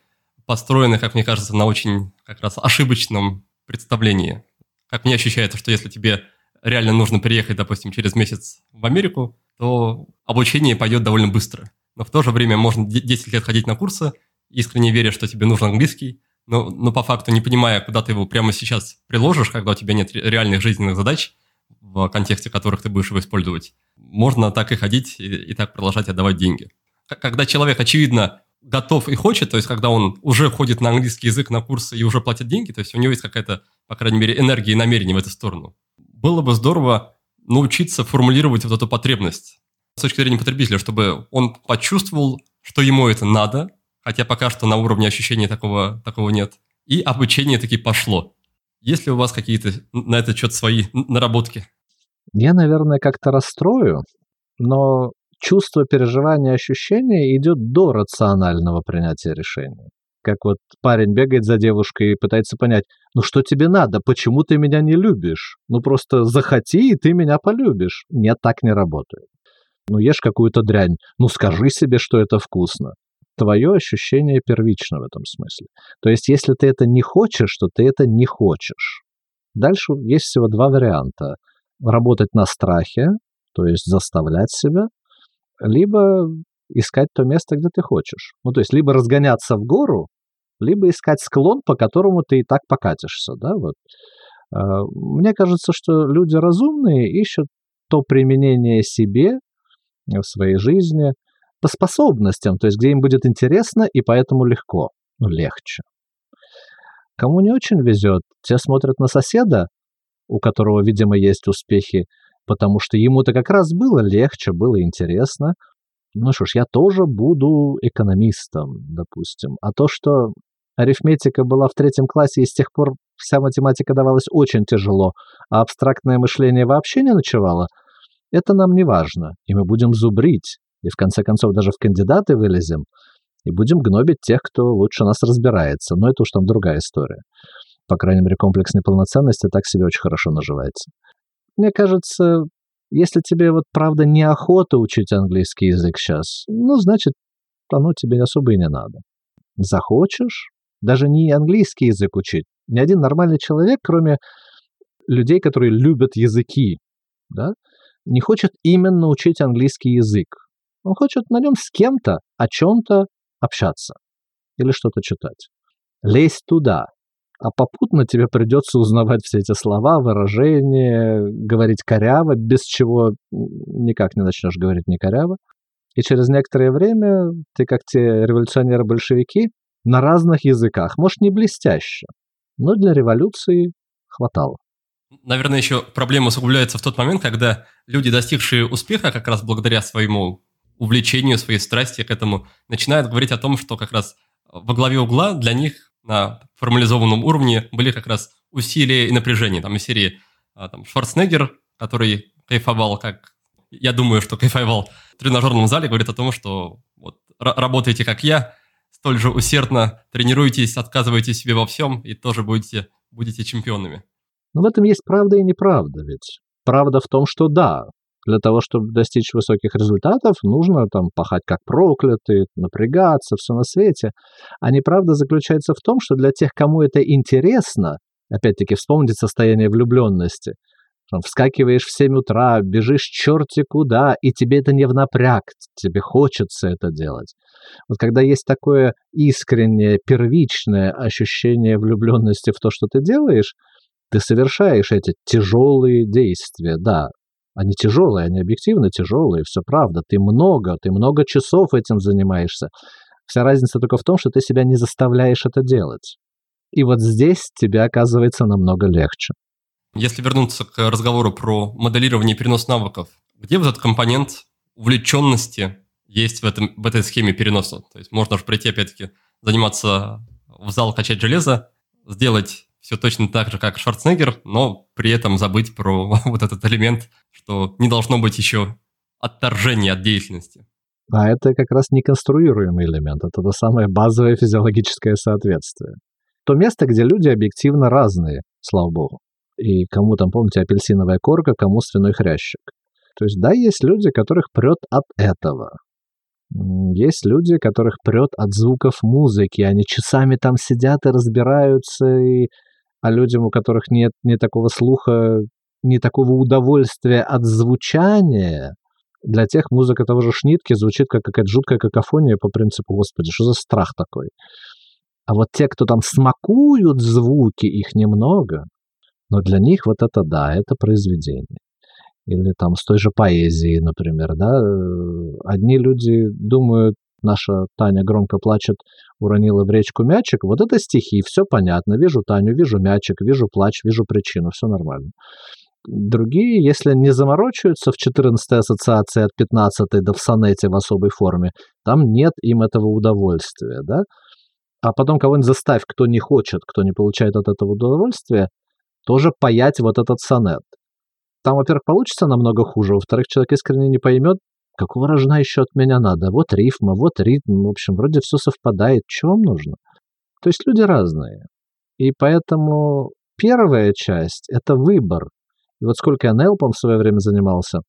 построена, как мне кажется, на очень как раз ошибочном представлении. Как мне ощущается, что если тебе реально нужно приехать, допустим, через месяц в Америку, то обучение пойдет довольно быстро. Но в то же время можно 10 лет ходить на курсы, искренне веря, что тебе нужен английский, но, но по факту не понимая, куда ты его прямо сейчас приложишь, когда у тебя нет реальных жизненных задач, в контексте которых ты будешь его использовать. Можно так и ходить и, и так продолжать отдавать деньги. Когда человек, очевидно, готов и хочет, то есть когда он уже ходит на английский язык на курсы и уже платит деньги, то есть у него есть какая-то, по крайней мере, энергия и намерение в эту сторону. Было бы здорово научиться формулировать вот эту потребность с точки зрения потребителя, чтобы он почувствовал, что ему это надо, хотя пока что на уровне ощущения такого, такого нет, и обучение таки пошло. Есть ли у вас какие-то на этот счет свои наработки?
Я, наверное, как-то расстрою, но чувство, переживания, ощущения идет до рационального принятия решения. Как вот парень бегает за девушкой и пытается понять, ну что тебе надо, почему ты меня не любишь? Ну просто захоти, и ты меня полюбишь. Нет, так не работает. Ну ешь какую-то дрянь, ну скажи себе, что это вкусно. Твое ощущение первично в этом смысле. То есть если ты это не хочешь, то ты это не хочешь. Дальше есть всего два варианта. Работать на страхе, то есть заставлять себя, либо искать то место, где ты хочешь. Ну, то есть либо разгоняться в гору, либо искать склон, по которому ты и так покатишься, да, вот. А, мне кажется, что люди разумные ищут то применение себе в своей жизни по способностям, то есть где им будет интересно и поэтому легко, ну, легче. Кому не очень везет, те смотрят на соседа, у которого, видимо, есть успехи, потому что ему-то как раз было легче, было интересно. Ну что ж, я тоже буду экономистом, допустим. А то, что арифметика была в третьем классе, и с тех пор вся математика давалась очень тяжело, а абстрактное мышление вообще не ночевало, это нам не важно, и мы будем зубрить, и в конце концов даже в кандидаты вылезем, и будем гнобить тех, кто лучше нас разбирается. Но это уж там другая история. По крайней мере, комплекс неполноценности так себе очень хорошо наживается. Мне кажется, если тебе вот правда неохота учить английский язык сейчас, ну, значит, оно тебе особо и не надо. Захочешь, даже не английский язык учить. Ни один нормальный человек, кроме людей, которые любят языки, да, не хочет именно учить английский язык. Он хочет на нем с кем-то о чем-то общаться или что-то читать. Лезь туда, а попутно тебе придется узнавать все эти слова, выражения, говорить коряво, без чего никак не начнешь говорить не коряво. И через некоторое время ты, как те революционеры-большевики, на разных языках, может, не блестяще, но для революции хватало.
Наверное, еще проблема усугубляется в тот момент, когда люди, достигшие успеха как раз благодаря своему увлечению, своей страсти к этому, начинают говорить о том, что как раз во главе угла для них на формализованном уровне были как раз усилия и напряжение. Там из серии а, там, Шварценеггер, который кайфовал, как я думаю, что кайфовал в тренажерном зале, говорит о том, что вот, работаете как я, столь же усердно тренируйтесь, отказывайте себе во всем и тоже будете, будете чемпионами.
Но в этом есть правда и неправда ведь. Правда в том, что да, для того, чтобы достичь высоких результатов, нужно там пахать как проклятый, напрягаться, все на свете. А неправда заключается в том, что для тех, кому это интересно, опять-таки вспомнить состояние влюбленности, вскакиваешь в 7 утра, бежишь черти куда, и тебе это не в напряг, тебе хочется это делать. Вот когда есть такое искреннее, первичное ощущение влюбленности в то, что ты делаешь, ты совершаешь эти тяжелые действия, да, они тяжелые, они объективно тяжелые, все правда. Ты много, ты много часов этим занимаешься. Вся разница только в том, что ты себя не заставляешь это делать. И вот здесь тебе оказывается намного легче.
Если вернуться к разговору про моделирование и перенос навыков, где вот этот компонент увлеченности есть в, этом, в этой схеме переноса? То есть можно же прийти, опять-таки, заниматься в зал, качать железо, сделать все точно так же, как Шварценеггер, но при этом забыть про <laughs> вот этот элемент, что не должно быть еще отторжения от деятельности.
А это как раз неконструируемый элемент, это то самое базовое физиологическое соответствие. То место, где люди объективно разные, слава богу. И кому там, помните, апельсиновая корка, кому свиной хрящик. То есть, да, есть люди, которых прет от этого. Есть люди, которых прет от звуков музыки. Они часами там сидят и разбираются, и... а людям, у которых нет ни такого слуха, ни такого удовольствия от звучания, для тех музыка того же Шнитки звучит как какая-то жуткая какофония по принципу «Господи, что за страх такой?» А вот те, кто там смакуют звуки, их немного, но для них вот это да, это произведение. Или там с той же поэзией, например, да. Одни люди думают, наша Таня громко плачет, уронила в речку мячик. Вот это стихи, все понятно. Вижу Таню, вижу мячик, вижу плач, вижу причину, все нормально. Другие, если не заморочиваются в 14 ассоциации от 15 до в сонете в особой форме, там нет им этого удовольствия, да? А потом кого-нибудь заставь, кто не хочет, кто не получает от этого удовольствия, тоже паять вот этот сонет. Там, во-первых, получится намного хуже, во-вторых, человек искренне не поймет, какого рожна еще от меня надо. Вот рифма, вот ритм, в общем, вроде все совпадает, чего вам нужно? То есть люди разные. И поэтому первая часть – это выбор. И вот сколько я Нелпом в свое время занимался,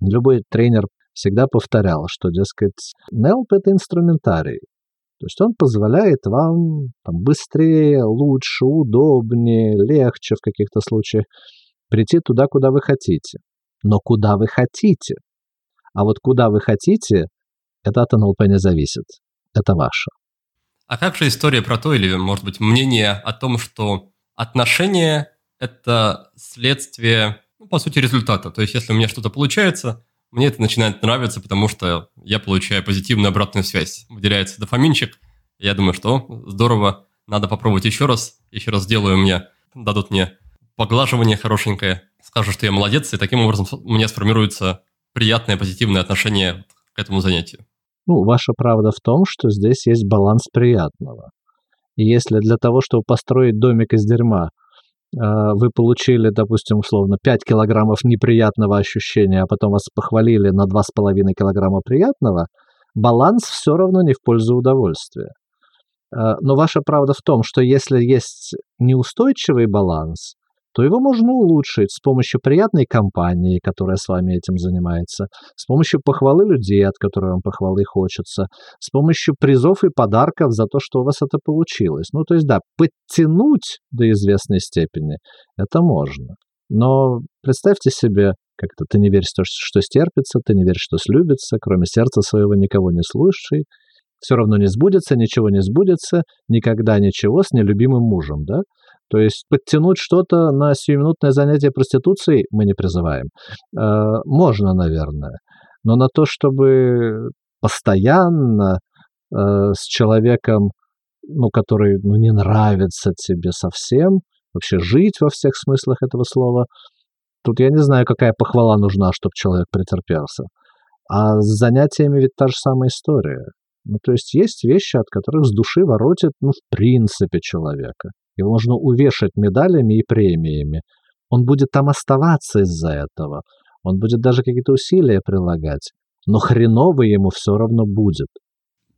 любой тренер всегда повторял, что, дескать, Нелп – это инструментарий. То есть он позволяет вам там, быстрее, лучше, удобнее, легче в каких-то случаях прийти туда, куда вы хотите. Но куда вы хотите? А вот куда вы хотите, это от НЛП не зависит. Это ваше.
А как же история про то, или, может быть, мнение о том, что отношения – это следствие, ну, по сути, результата. То есть, если у меня что-то получается, мне это начинает нравиться, потому что я получаю позитивную обратную связь. Выделяется дофаминчик. Я думаю, что здорово, надо попробовать еще раз. Еще раз сделаю мне, дадут мне поглаживание хорошенькое, скажут, что я молодец, и таким образом у меня сформируется приятное, позитивное отношение к этому занятию.
Ну, ваша правда в том, что здесь есть баланс приятного. И если для того, чтобы построить домик из дерьма, вы получили, допустим, условно, 5 килограммов неприятного ощущения, а потом вас похвалили на 2,5 килограмма приятного, баланс все равно не в пользу удовольствия. А, но ваша правда в том, что если есть неустойчивый баланс, то его можно улучшить с помощью приятной компании, которая с вами этим занимается, с помощью похвалы людей, от которых вам похвалы хочется, с помощью призов и подарков за то, что у вас это получилось. Ну, то есть, да, подтянуть до известной степени это можно. Но представьте себе, как-то ты не веришь что стерпится, ты не веришь, что слюбится, кроме сердца своего никого не слушай, все равно не сбудется, ничего не сбудется, никогда ничего с нелюбимым мужем, да? То есть подтянуть что-то на сиюминутное занятие проституцией мы не призываем. Э, можно, наверное. Но на то, чтобы постоянно э, с человеком, ну, который ну, не нравится тебе совсем, вообще жить во всех смыслах этого слова, тут я не знаю, какая похвала нужна, чтобы человек претерпелся. А с занятиями ведь та же самая история. Ну, то есть есть вещи, от которых с души воротит, ну, в принципе, человека. Его можно увешать медалями и премиями. Он будет там оставаться из-за этого. Он будет даже какие-то усилия прилагать. Но хреново ему все равно будет.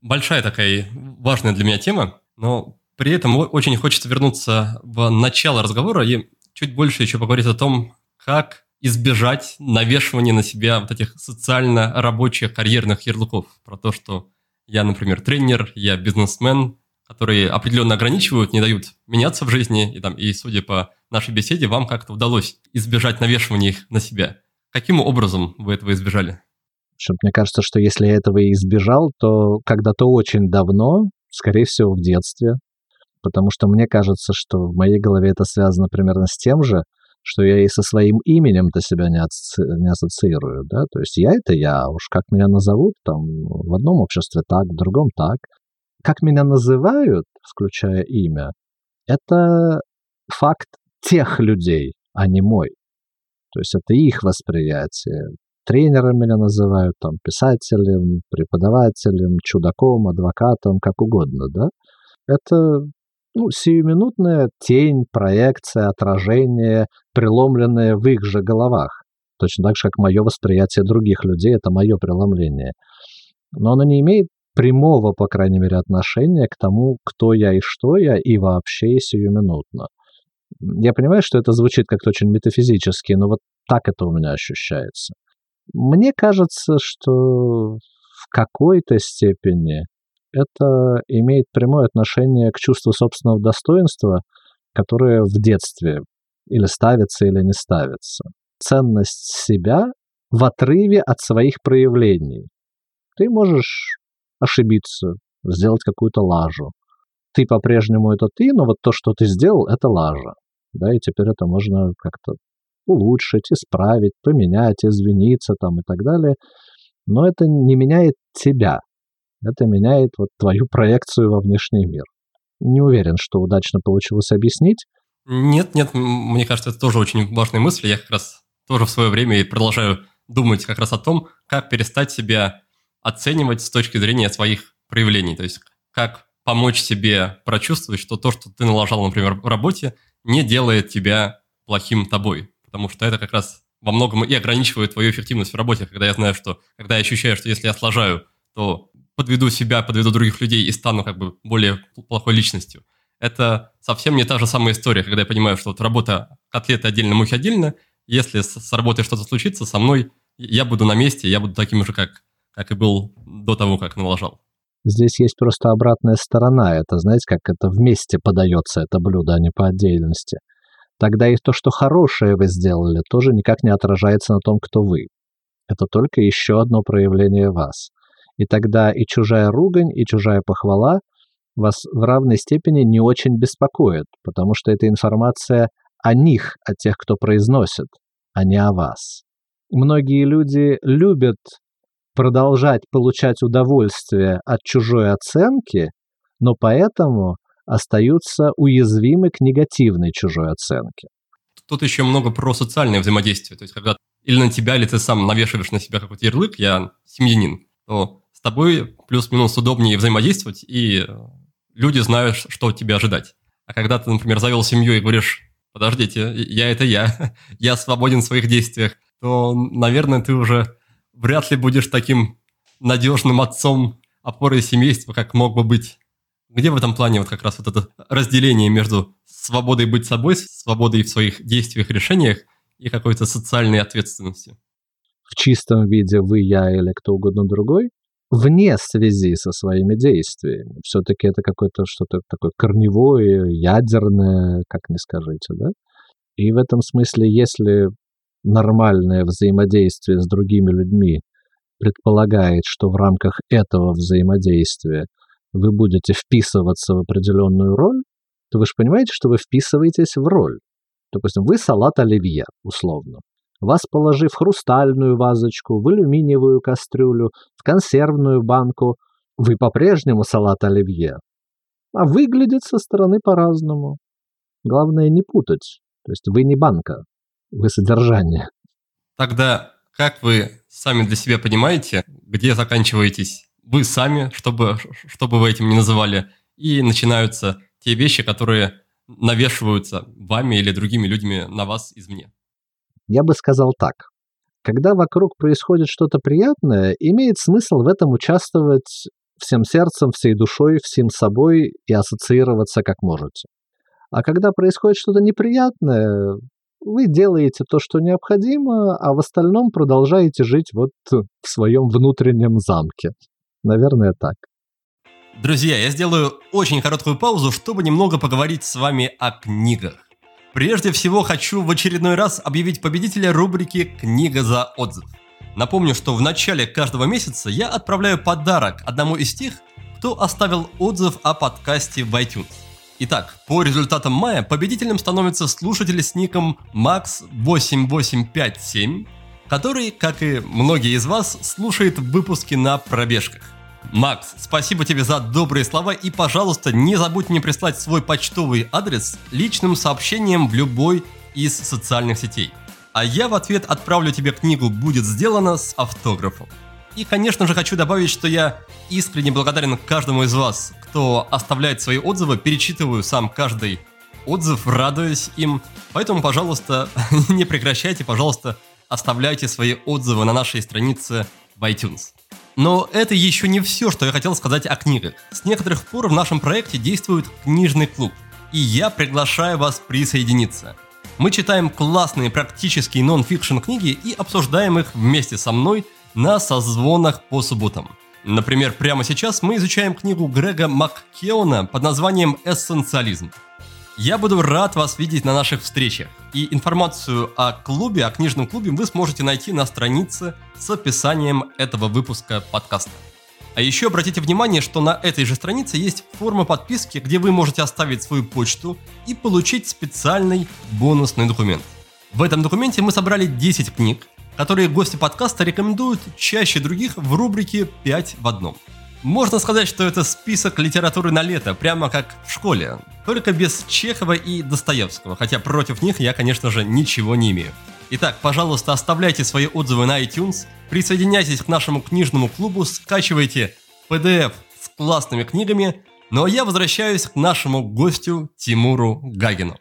Большая такая важная для меня тема, но при этом очень хочется вернуться в начало разговора и чуть больше еще поговорить о том, как избежать навешивания на себя вот этих социально рабочих карьерных ярлыков. Про то, что я, например, тренер, я бизнесмен, которые определенно ограничивают, не дают меняться в жизни, и, там, и судя по нашей беседе, вам как-то удалось избежать навешивания их на себя. Каким образом вы этого избежали?
Мне кажется, что если я этого и избежал, то когда-то очень давно, скорее всего, в детстве. Потому что мне кажется, что в моей голове это связано примерно с тем же, что я и со своим именем-то себя не, асоци... не ассоциирую, да, то есть я — это я, а уж как меня назовут, там, в одном обществе так, в другом так. Как меня называют, включая имя, это факт тех людей, а не мой. То есть это их восприятие. Тренером меня называют, там, писателем, преподавателем, чудаком, адвокатом, как угодно, да. Это ну, сиюминутная тень, проекция, отражение, преломленное в их же головах. Точно так же, как мое восприятие других людей, это мое преломление. Но оно не имеет прямого, по крайней мере, отношения к тому, кто я и что я, и вообще сиюминутно. Я понимаю, что это звучит как-то очень метафизически, но вот так это у меня ощущается. Мне кажется, что в какой-то степени это имеет прямое отношение к чувству собственного достоинства, которое в детстве или ставится, или не ставится. Ценность себя в отрыве от своих проявлений. Ты можешь ошибиться, сделать какую-то лажу. Ты по-прежнему это ты, но вот то, что ты сделал, это лажа. Да, и теперь это можно как-то улучшить, исправить, поменять, извиниться там и так далее. Но это не меняет тебя. Это меняет вот твою проекцию во внешний мир. Не уверен, что удачно получилось объяснить.
Нет, нет, мне кажется, это тоже очень важная мысль. Я как раз тоже в свое время и продолжаю думать как раз о том, как перестать себя оценивать с точки зрения своих проявлений. То есть как помочь себе прочувствовать, что то, что ты налажал, например, в работе, не делает тебя плохим тобой. Потому что это как раз во многом и ограничивает твою эффективность в работе, когда я знаю, что когда я ощущаю, что если я сложаю, то подведу себя, подведу других людей и стану как бы более плохой личностью. Это совсем не та же самая история, когда я понимаю, что вот работа котлеты отдельно, мухи отдельно. Если с, с работой что-то случится, со мной я буду на месте, я буду таким же, как, как и был до того, как налажал.
Здесь есть просто обратная сторона. Это, знаете, как это вместе подается, это блюдо, а не по отдельности. Тогда и то, что хорошее вы сделали, тоже никак не отражается на том, кто вы. Это только еще одно проявление вас. И тогда и чужая ругань, и чужая похвала вас в равной степени не очень беспокоит, потому что это информация о них, о тех, кто произносит, а не о вас. Многие люди любят продолжать получать удовольствие от чужой оценки, но поэтому остаются уязвимы к негативной чужой оценке.
Тут еще много про социальное взаимодействие. То есть, когда или на тебя, или ты сам навешиваешь на себя какой-то ярлык, я семьянин, то с тобой плюс-минус удобнее взаимодействовать, и люди знают, что от тебя ожидать. А когда ты, например, завел семью и говоришь, подождите, я это я, <laughs> я свободен в своих действиях, то, наверное, ты уже вряд ли будешь таким надежным отцом опорой семейства, как мог бы быть. Где в этом плане вот как раз вот это разделение между свободой быть собой, свободой в своих действиях, решениях и какой-то социальной ответственностью?
В чистом виде вы, я или кто угодно другой? вне связи со своими действиями. Все-таки это какое-то что-то такое корневое, ядерное, как не скажите, да? И в этом смысле, если нормальное взаимодействие с другими людьми предполагает, что в рамках этого взаимодействия вы будете вписываться в определенную роль, то вы же понимаете, что вы вписываетесь в роль. Допустим, вы салат оливье, условно вас положив в хрустальную вазочку, в алюминиевую кастрюлю, в консервную банку, вы по-прежнему салат оливье. А выглядит со стороны по-разному. Главное не путать. То есть вы не банка, вы содержание.
Тогда как вы сами для себя понимаете, где заканчиваетесь вы сами, чтобы, чтобы вы этим не называли, и начинаются те вещи, которые навешиваются вами или другими людьми на вас извне?
Я бы сказал так. Когда вокруг происходит что-то приятное, имеет смысл в этом участвовать всем сердцем, всей душой, всем собой и ассоциироваться как можете. А когда происходит что-то неприятное, вы делаете то, что необходимо, а в остальном продолжаете жить вот в своем внутреннем замке. Наверное, так.
Друзья, я сделаю очень короткую паузу, чтобы немного поговорить с вами о книгах. Прежде всего хочу в очередной раз объявить победителя рубрики «Книга за отзыв». Напомню, что в начале каждого месяца я отправляю подарок одному из тех, кто оставил отзыв о подкасте в iTunes. Итак, по результатам мая победителем становится слушатель с ником Max8857, который, как и многие из вас, слушает выпуски на пробежках. Макс, спасибо тебе за добрые слова и, пожалуйста, не забудь мне прислать свой почтовый адрес личным сообщением в любой из социальных сетей. А я в ответ отправлю тебе книгу «Будет сделано» с автографом. И, конечно же, хочу добавить, что я искренне благодарен каждому из вас, кто оставляет свои отзывы, перечитываю сам каждый отзыв, радуюсь им. Поэтому, пожалуйста, <laughs> не прекращайте, пожалуйста, оставляйте свои отзывы на нашей странице в iTunes. Но это еще не все, что я хотел сказать о книгах. С некоторых пор в нашем проекте действует книжный клуб, и я приглашаю вас присоединиться. Мы читаем классные практические нон-фикшн книги и обсуждаем их вместе со мной на созвонах по субботам. Например, прямо сейчас мы изучаем книгу Грега Маккеона под названием «Эссенциализм». Я буду рад вас видеть на наших встречах. И информацию о клубе, о книжном клубе вы сможете найти на странице с описанием этого выпуска подкаста. А еще обратите внимание, что на этой же странице есть форма подписки, где вы можете оставить свою почту и получить специальный бонусный документ. В этом документе мы собрали 10 книг, которые гости подкаста рекомендуют чаще других в рубрике «5 в одном». Можно сказать, что это список литературы на лето, прямо как в школе, только без Чехова и Достоевского, хотя против них я, конечно же, ничего не имею. Итак, пожалуйста, оставляйте свои отзывы на iTunes, присоединяйтесь к нашему книжному клубу, скачивайте PDF с классными книгами, ну а я возвращаюсь к нашему гостю Тимуру Гагину.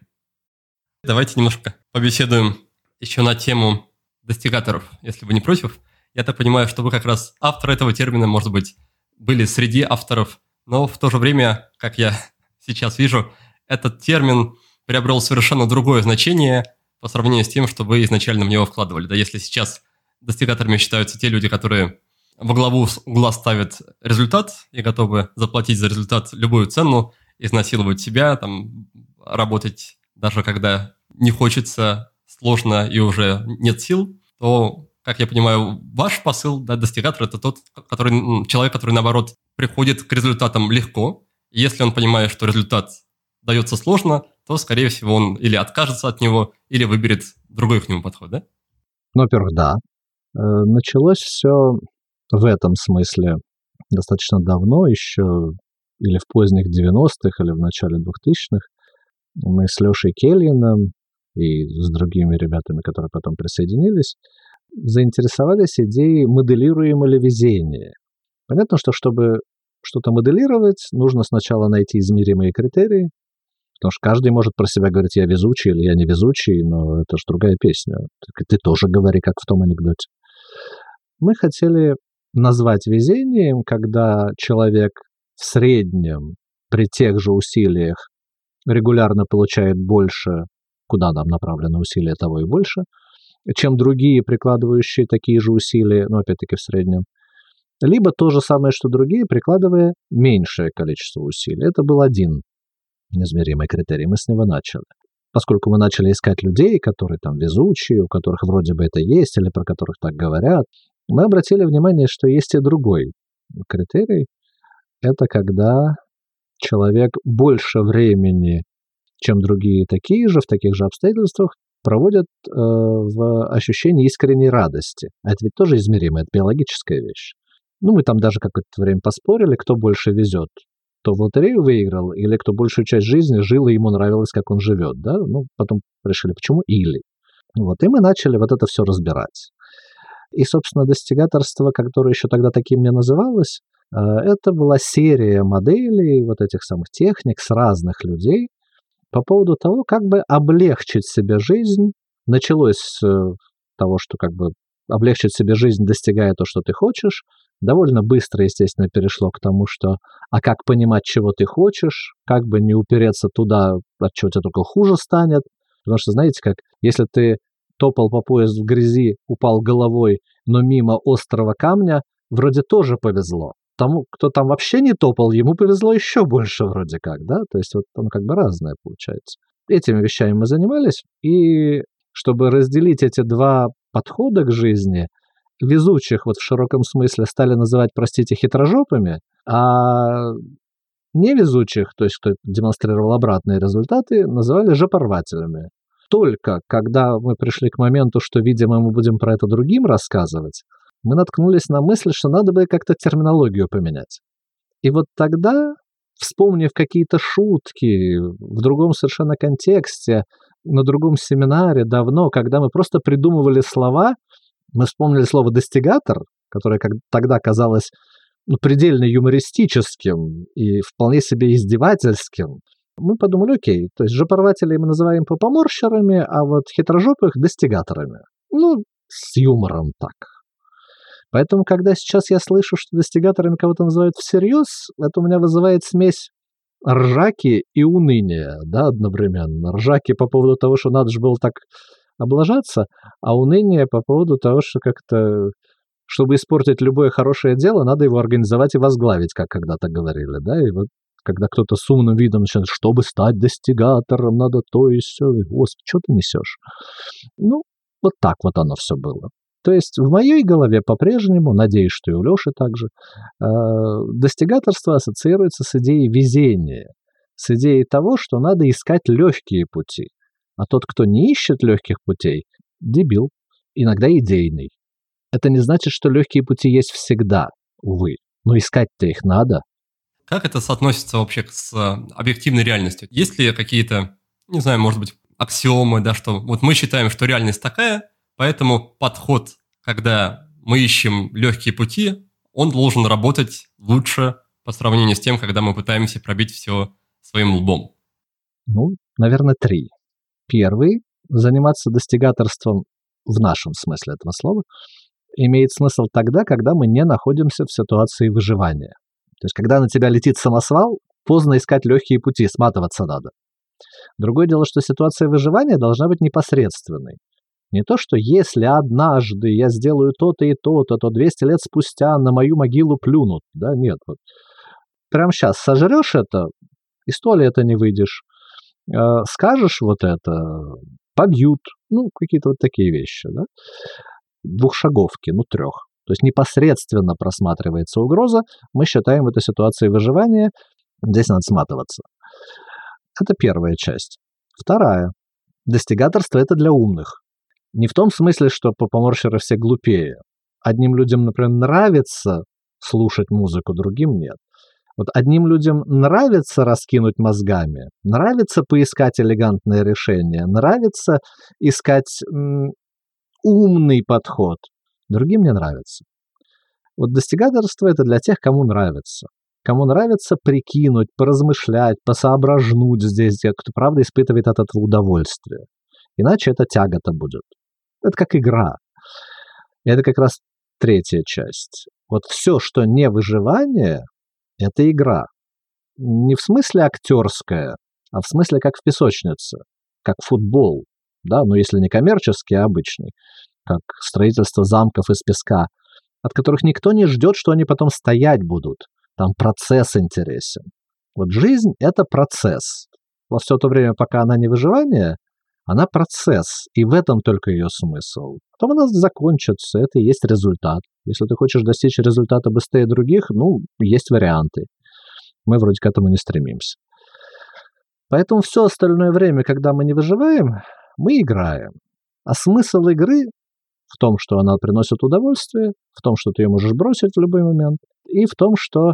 Давайте немножко побеседуем еще на тему достигаторов, если вы не против. Я так понимаю, что вы как раз автор этого термина, может быть, были среди авторов, но в то же время, как я <laughs> сейчас вижу, этот термин приобрел совершенно другое значение по сравнению с тем, что вы изначально в него вкладывали. Да, если сейчас достигаторами считаются те люди, которые во главу угла ставят результат и готовы заплатить за результат любую цену, изнасиловать себя, там, работать даже когда не хочется, сложно и уже нет сил, то как я понимаю, ваш посыл, да, достигатор – это тот который, человек, который, наоборот, приходит к результатам легко. Если он понимает, что результат дается сложно, то, скорее всего, он или откажется от него, или выберет другой к нему подход, да?
Ну, во-первых, да. Э, началось все в этом смысле достаточно давно, еще или в поздних 90-х, или в начале 2000-х. Мы с Лешей Кельином и с другими ребятами, которые потом присоединились, заинтересовались идеей моделируемо ли везение. Понятно, что чтобы что-то моделировать, нужно сначала найти измеримые критерии, потому что каждый может про себя говорить, я везучий или я не везучий, но это же другая песня. Ты, ты тоже говори, как в том анекдоте. Мы хотели назвать везением, когда человек в среднем при тех же усилиях регулярно получает больше, куда нам направлены усилия, того и больше – чем другие, прикладывающие такие же усилия, но опять-таки в среднем. Либо то же самое, что другие, прикладывая меньшее количество усилий. Это был один неизмеримый критерий. Мы с него начали. Поскольку мы начали искать людей, которые там везучие, у которых вроде бы это есть, или про которых так говорят, мы обратили внимание, что есть и другой критерий. Это когда человек больше времени, чем другие такие же, в таких же обстоятельствах, проводят э, в ощущении искренней радости. А это ведь тоже измеримо, это биологическая вещь. Ну, мы там даже какое-то время поспорили, кто больше везет. Кто в лотерею выиграл, или кто большую часть жизни жил, и ему нравилось, как он живет, да? Ну, потом решили, почему или. Вот, и мы начали вот это все разбирать. И, собственно, достигаторство, которое еще тогда таким не называлось, э, это была серия моделей вот этих самых техник с разных людей, по поводу того, как бы облегчить себе жизнь. Началось с э, того, что как бы облегчить себе жизнь, достигая то, что ты хочешь. Довольно быстро, естественно, перешло к тому, что а как понимать, чего ты хочешь, как бы не упереться туда, от чего тебе только хуже станет. Потому что, знаете, как если ты топал по пояс в грязи, упал головой, но мимо острого камня, вроде тоже повезло. Тому, кто там вообще не топал, ему повезло еще больше вроде как, да? То есть вот оно как бы разное получается. Этими вещами мы занимались, и чтобы разделить эти два подхода к жизни, везучих вот в широком смысле стали называть, простите, хитрожопами, а невезучих, то есть кто демонстрировал обратные результаты, называли жопорвателями. Только когда мы пришли к моменту, что, видимо, мы будем про это другим рассказывать, мы наткнулись на мысль, что надо бы как-то терминологию поменять. И вот тогда, вспомнив какие-то шутки в другом совершенно контексте, на другом семинаре давно, когда мы просто придумывали слова, мы вспомнили слово «достигатор», которое как тогда казалось ну, предельно юмористическим и вполне себе издевательским. Мы подумали, окей, то есть жопорвателей мы называем попоморщерами, а вот хитрожопых – достигаторами. Ну, с юмором так. Поэтому, когда сейчас я слышу, что достигаторами кого-то называют всерьез, это у меня вызывает смесь ржаки и уныния, да, одновременно. Ржаки по поводу того, что надо же было так облажаться, а уныние по поводу того, что как-то, чтобы испортить любое хорошее дело, надо его организовать и возглавить, как когда-то говорили, да, и вот когда кто-то с умным видом начинает, чтобы стать достигатором, надо то и все. Господи, что ты несешь? Ну, вот так вот оно все было. То есть в моей голове по-прежнему, надеюсь, что и у Леши также, э, достигаторство ассоциируется с идеей везения, с идеей того, что надо искать легкие пути. А тот, кто не ищет легких путей, дебил, иногда идейный. Это не значит, что легкие пути есть всегда, увы. Но искать-то их надо.
Как это соотносится вообще с объективной реальностью? Есть ли какие-то, не знаю, может быть, аксиомы, да, что вот мы считаем, что реальность такая, Поэтому подход, когда мы ищем легкие пути, он должен работать лучше по сравнению с тем, когда мы пытаемся пробить все своим лбом.
Ну, наверное, три. Первый – заниматься достигаторством в нашем смысле этого слова имеет смысл тогда, когда мы не находимся в ситуации выживания. То есть, когда на тебя летит самосвал, поздно искать легкие пути, сматываться надо. Другое дело, что ситуация выживания должна быть непосредственной. Не то, что если однажды я сделаю то-то и то-то, то 200 лет спустя на мою могилу плюнут. Да, нет. Вот. Прямо сейчас сожрешь это, из туалета не выйдешь. Э, скажешь вот это, побьют. Ну, какие-то вот такие вещи. Да? Двухшаговки, ну, трех. То есть непосредственно просматривается угроза. Мы считаем это ситуацией выживания. Здесь надо сматываться. Это первая часть. Вторая. Достигаторство – это для умных. Не в том смысле, что попоморщеры все глупее. Одним людям, например, нравится слушать музыку, другим нет. Вот одним людям нравится раскинуть мозгами, нравится поискать элегантное решение, нравится искать умный подход, другим не нравится. Вот достигаторство это для тех, кому нравится. Кому нравится прикинуть, поразмышлять, посоображнуть здесь, кто правда испытывает от этого удовольствие. Иначе это тягота будет. Это как игра. И это как раз третья часть. Вот все, что не выживание, это игра. Не в смысле актерская, а в смысле как в песочнице, как футбол, да, но если не коммерческий, а обычный, как строительство замков из песка, от которых никто не ждет, что они потом стоять будут. Там процесс интересен. Вот жизнь — это процесс. Во все то время, пока она не выживание, она процесс, и в этом только ее смысл. Потом она закончится, это и есть результат. Если ты хочешь достичь результата быстрее других, ну, есть варианты. Мы вроде к этому не стремимся. Поэтому все остальное время, когда мы не выживаем, мы играем. А смысл игры в том, что она приносит удовольствие, в том, что ты ее можешь бросить в любой момент, и в том, что,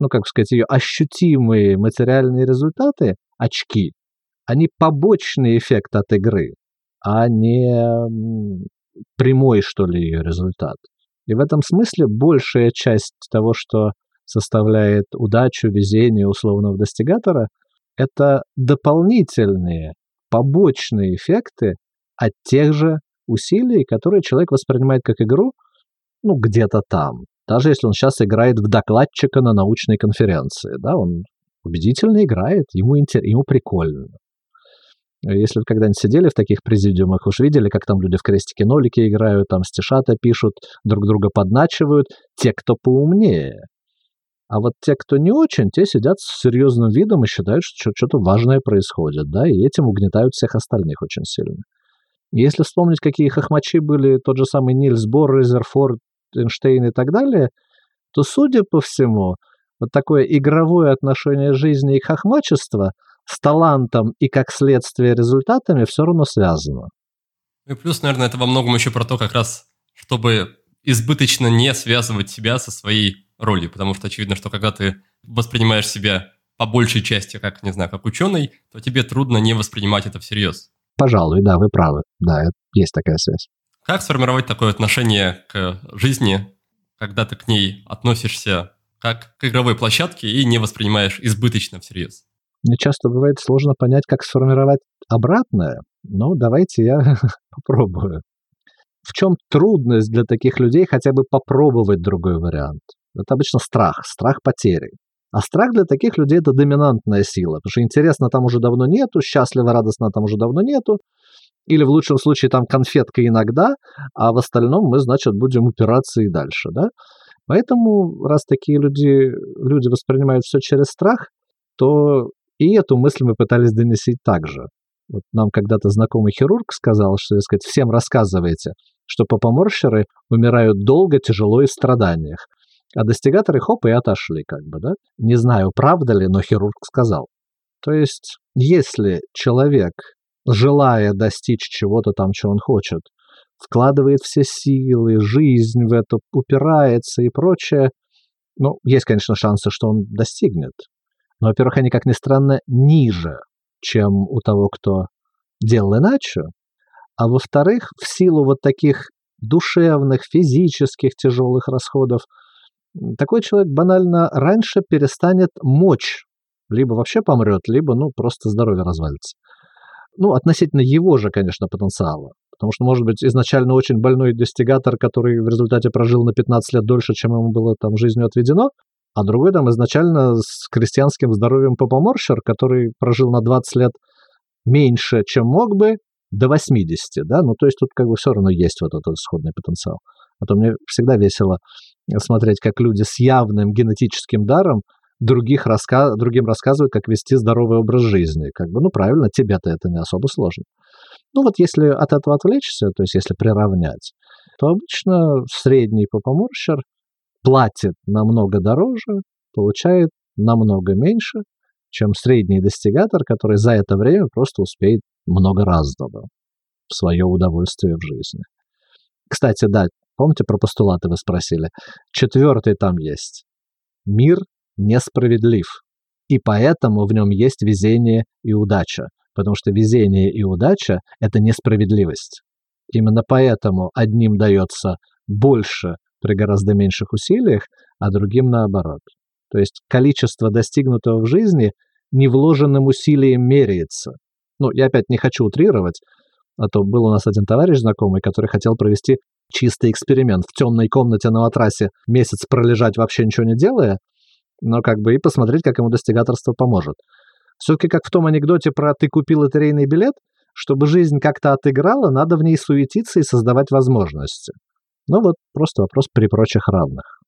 ну, как сказать, ее ощутимые материальные результаты, очки, они побочный эффект от игры, а не прямой, что ли, ее результат. И в этом смысле большая часть того, что составляет удачу, везение условного достигатора, это дополнительные, побочные эффекты от тех же усилий, которые человек воспринимает как игру, ну, где-то там. Даже если он сейчас играет в докладчика на научной конференции, да, он убедительно играет, ему, интер... ему прикольно. Если вы когда-нибудь сидели в таких президиумах, уж видели, как там люди в крестики-нолики играют, там стишата пишут, друг друга подначивают, те, кто поумнее. А вот те, кто не очень, те сидят с серьезным видом и считают, что что-то важное происходит, да, и этим угнетают всех остальных очень сильно. Если вспомнить, какие хохмачи были тот же самый Нильс Бор, Резерфорд, Эйнштейн и так далее, то, судя по всему, вот такое игровое отношение жизни и хохмачества с талантом и, как следствие, результатами все равно связано.
И плюс, наверное, это во многом еще про то, как раз, чтобы избыточно не связывать себя со своей ролью, потому что очевидно, что когда ты воспринимаешь себя по большей части, как, не знаю, как ученый, то тебе трудно не воспринимать это всерьез.
Пожалуй, да, вы правы. Да, есть такая связь.
Как сформировать такое отношение к жизни, когда ты к ней относишься как к игровой площадке и не воспринимаешь избыточно всерьез?
Мне часто бывает сложно понять, как сформировать обратное, но давайте я <laughs> попробую. В чем трудность для таких людей хотя бы попробовать другой вариант? Это обычно страх, страх потери. А страх для таких людей – это доминантная сила, потому что интересно там уже давно нету, счастливо, радостно там уже давно нету, или в лучшем случае там конфетка иногда, а в остальном мы, значит, будем упираться и дальше, да? Поэтому, раз такие люди, люди воспринимают все через страх, то и эту мысль мы пытались донести также. Вот нам когда-то знакомый хирург сказал, что, так сказать, всем рассказывайте, что попоморщеры умирают долго, тяжело и в страданиях. А достигаторы хоп и отошли, как бы, да? Не знаю, правда ли, но хирург сказал. То есть, если человек, желая достичь чего-то там, что он хочет, вкладывает все силы, жизнь в это, упирается и прочее, ну, есть, конечно, шансы, что он достигнет. Но, во-первых, они, как ни странно, ниже, чем у того, кто делал иначе. А во-вторых, в силу вот таких душевных, физических тяжелых расходов, такой человек банально раньше перестанет мочь. Либо вообще помрет, либо, ну, просто здоровье развалится. Ну, относительно его же, конечно, потенциала. Потому что, может быть, изначально очень больной достигатор, который в результате прожил на 15 лет дольше, чем ему было там жизнью отведено, а другой там изначально с крестьянским здоровьем попоморщер, который прожил на 20 лет меньше, чем мог бы, до 80, да, ну, то есть тут как бы все равно есть вот этот исходный потенциал. А то мне всегда весело смотреть, как люди с явным генетическим даром других раска... другим рассказывают, как вести здоровый образ жизни. Как бы, ну, правильно, тебе-то это не особо сложно. Ну, вот если от этого отвлечься, то есть если приравнять, то обычно средний попоморщер платит намного дороже, получает намного меньше, чем средний достигатор, который за это время просто успеет много разного в свое удовольствие в жизни. Кстати, да, помните про постулаты вы спросили? Четвертый там есть. Мир несправедлив, и поэтому в нем есть везение и удача, потому что везение и удача – это несправедливость. Именно поэтому одним дается больше при гораздо меньших усилиях, а другим наоборот. То есть количество достигнутого в жизни невложенным усилием меряется. Ну, я опять не хочу утрировать, а то был у нас один товарищ знакомый, который хотел провести чистый эксперимент в темной комнате на матрасе, месяц пролежать вообще ничего не делая, но как бы и посмотреть, как ему достигаторство поможет. Все-таки как в том анекдоте про «ты купил лотерейный билет», чтобы жизнь как-то отыграла, надо в ней суетиться и создавать возможности. Ну вот просто вопрос при прочих равных.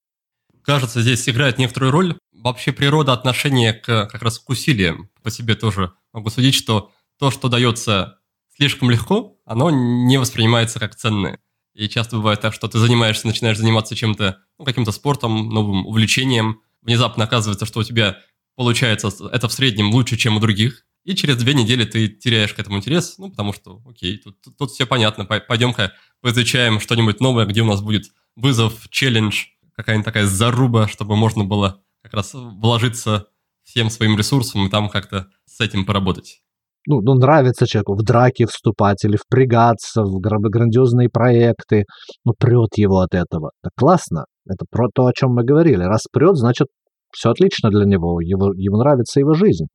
Кажется, здесь играет некоторую роль вообще природа отношения к, как раз к усилиям. По себе тоже могу судить, что то, что дается слишком легко, оно не воспринимается как ценное. И часто бывает так, что ты занимаешься, начинаешь заниматься чем-то, ну, каким-то спортом, новым увлечением, внезапно оказывается, что у тебя получается это в среднем лучше, чем у других, и через две недели ты теряешь к этому интерес, ну, потому что, окей, тут, тут, тут все понятно, пойдем-ка поизучаем что-нибудь новое, где у нас будет вызов, челлендж, какая-нибудь такая заруба, чтобы можно было как раз вложиться всем своим ресурсом и там как-то с этим поработать.
Ну, ну, нравится человеку в драки вступать или впрягаться в грандиозные проекты, ну, прет его от этого. Так классно. Это про то, о чем мы говорили. Раз прет, значит, все отлично для него, его, ему нравится его жизнь.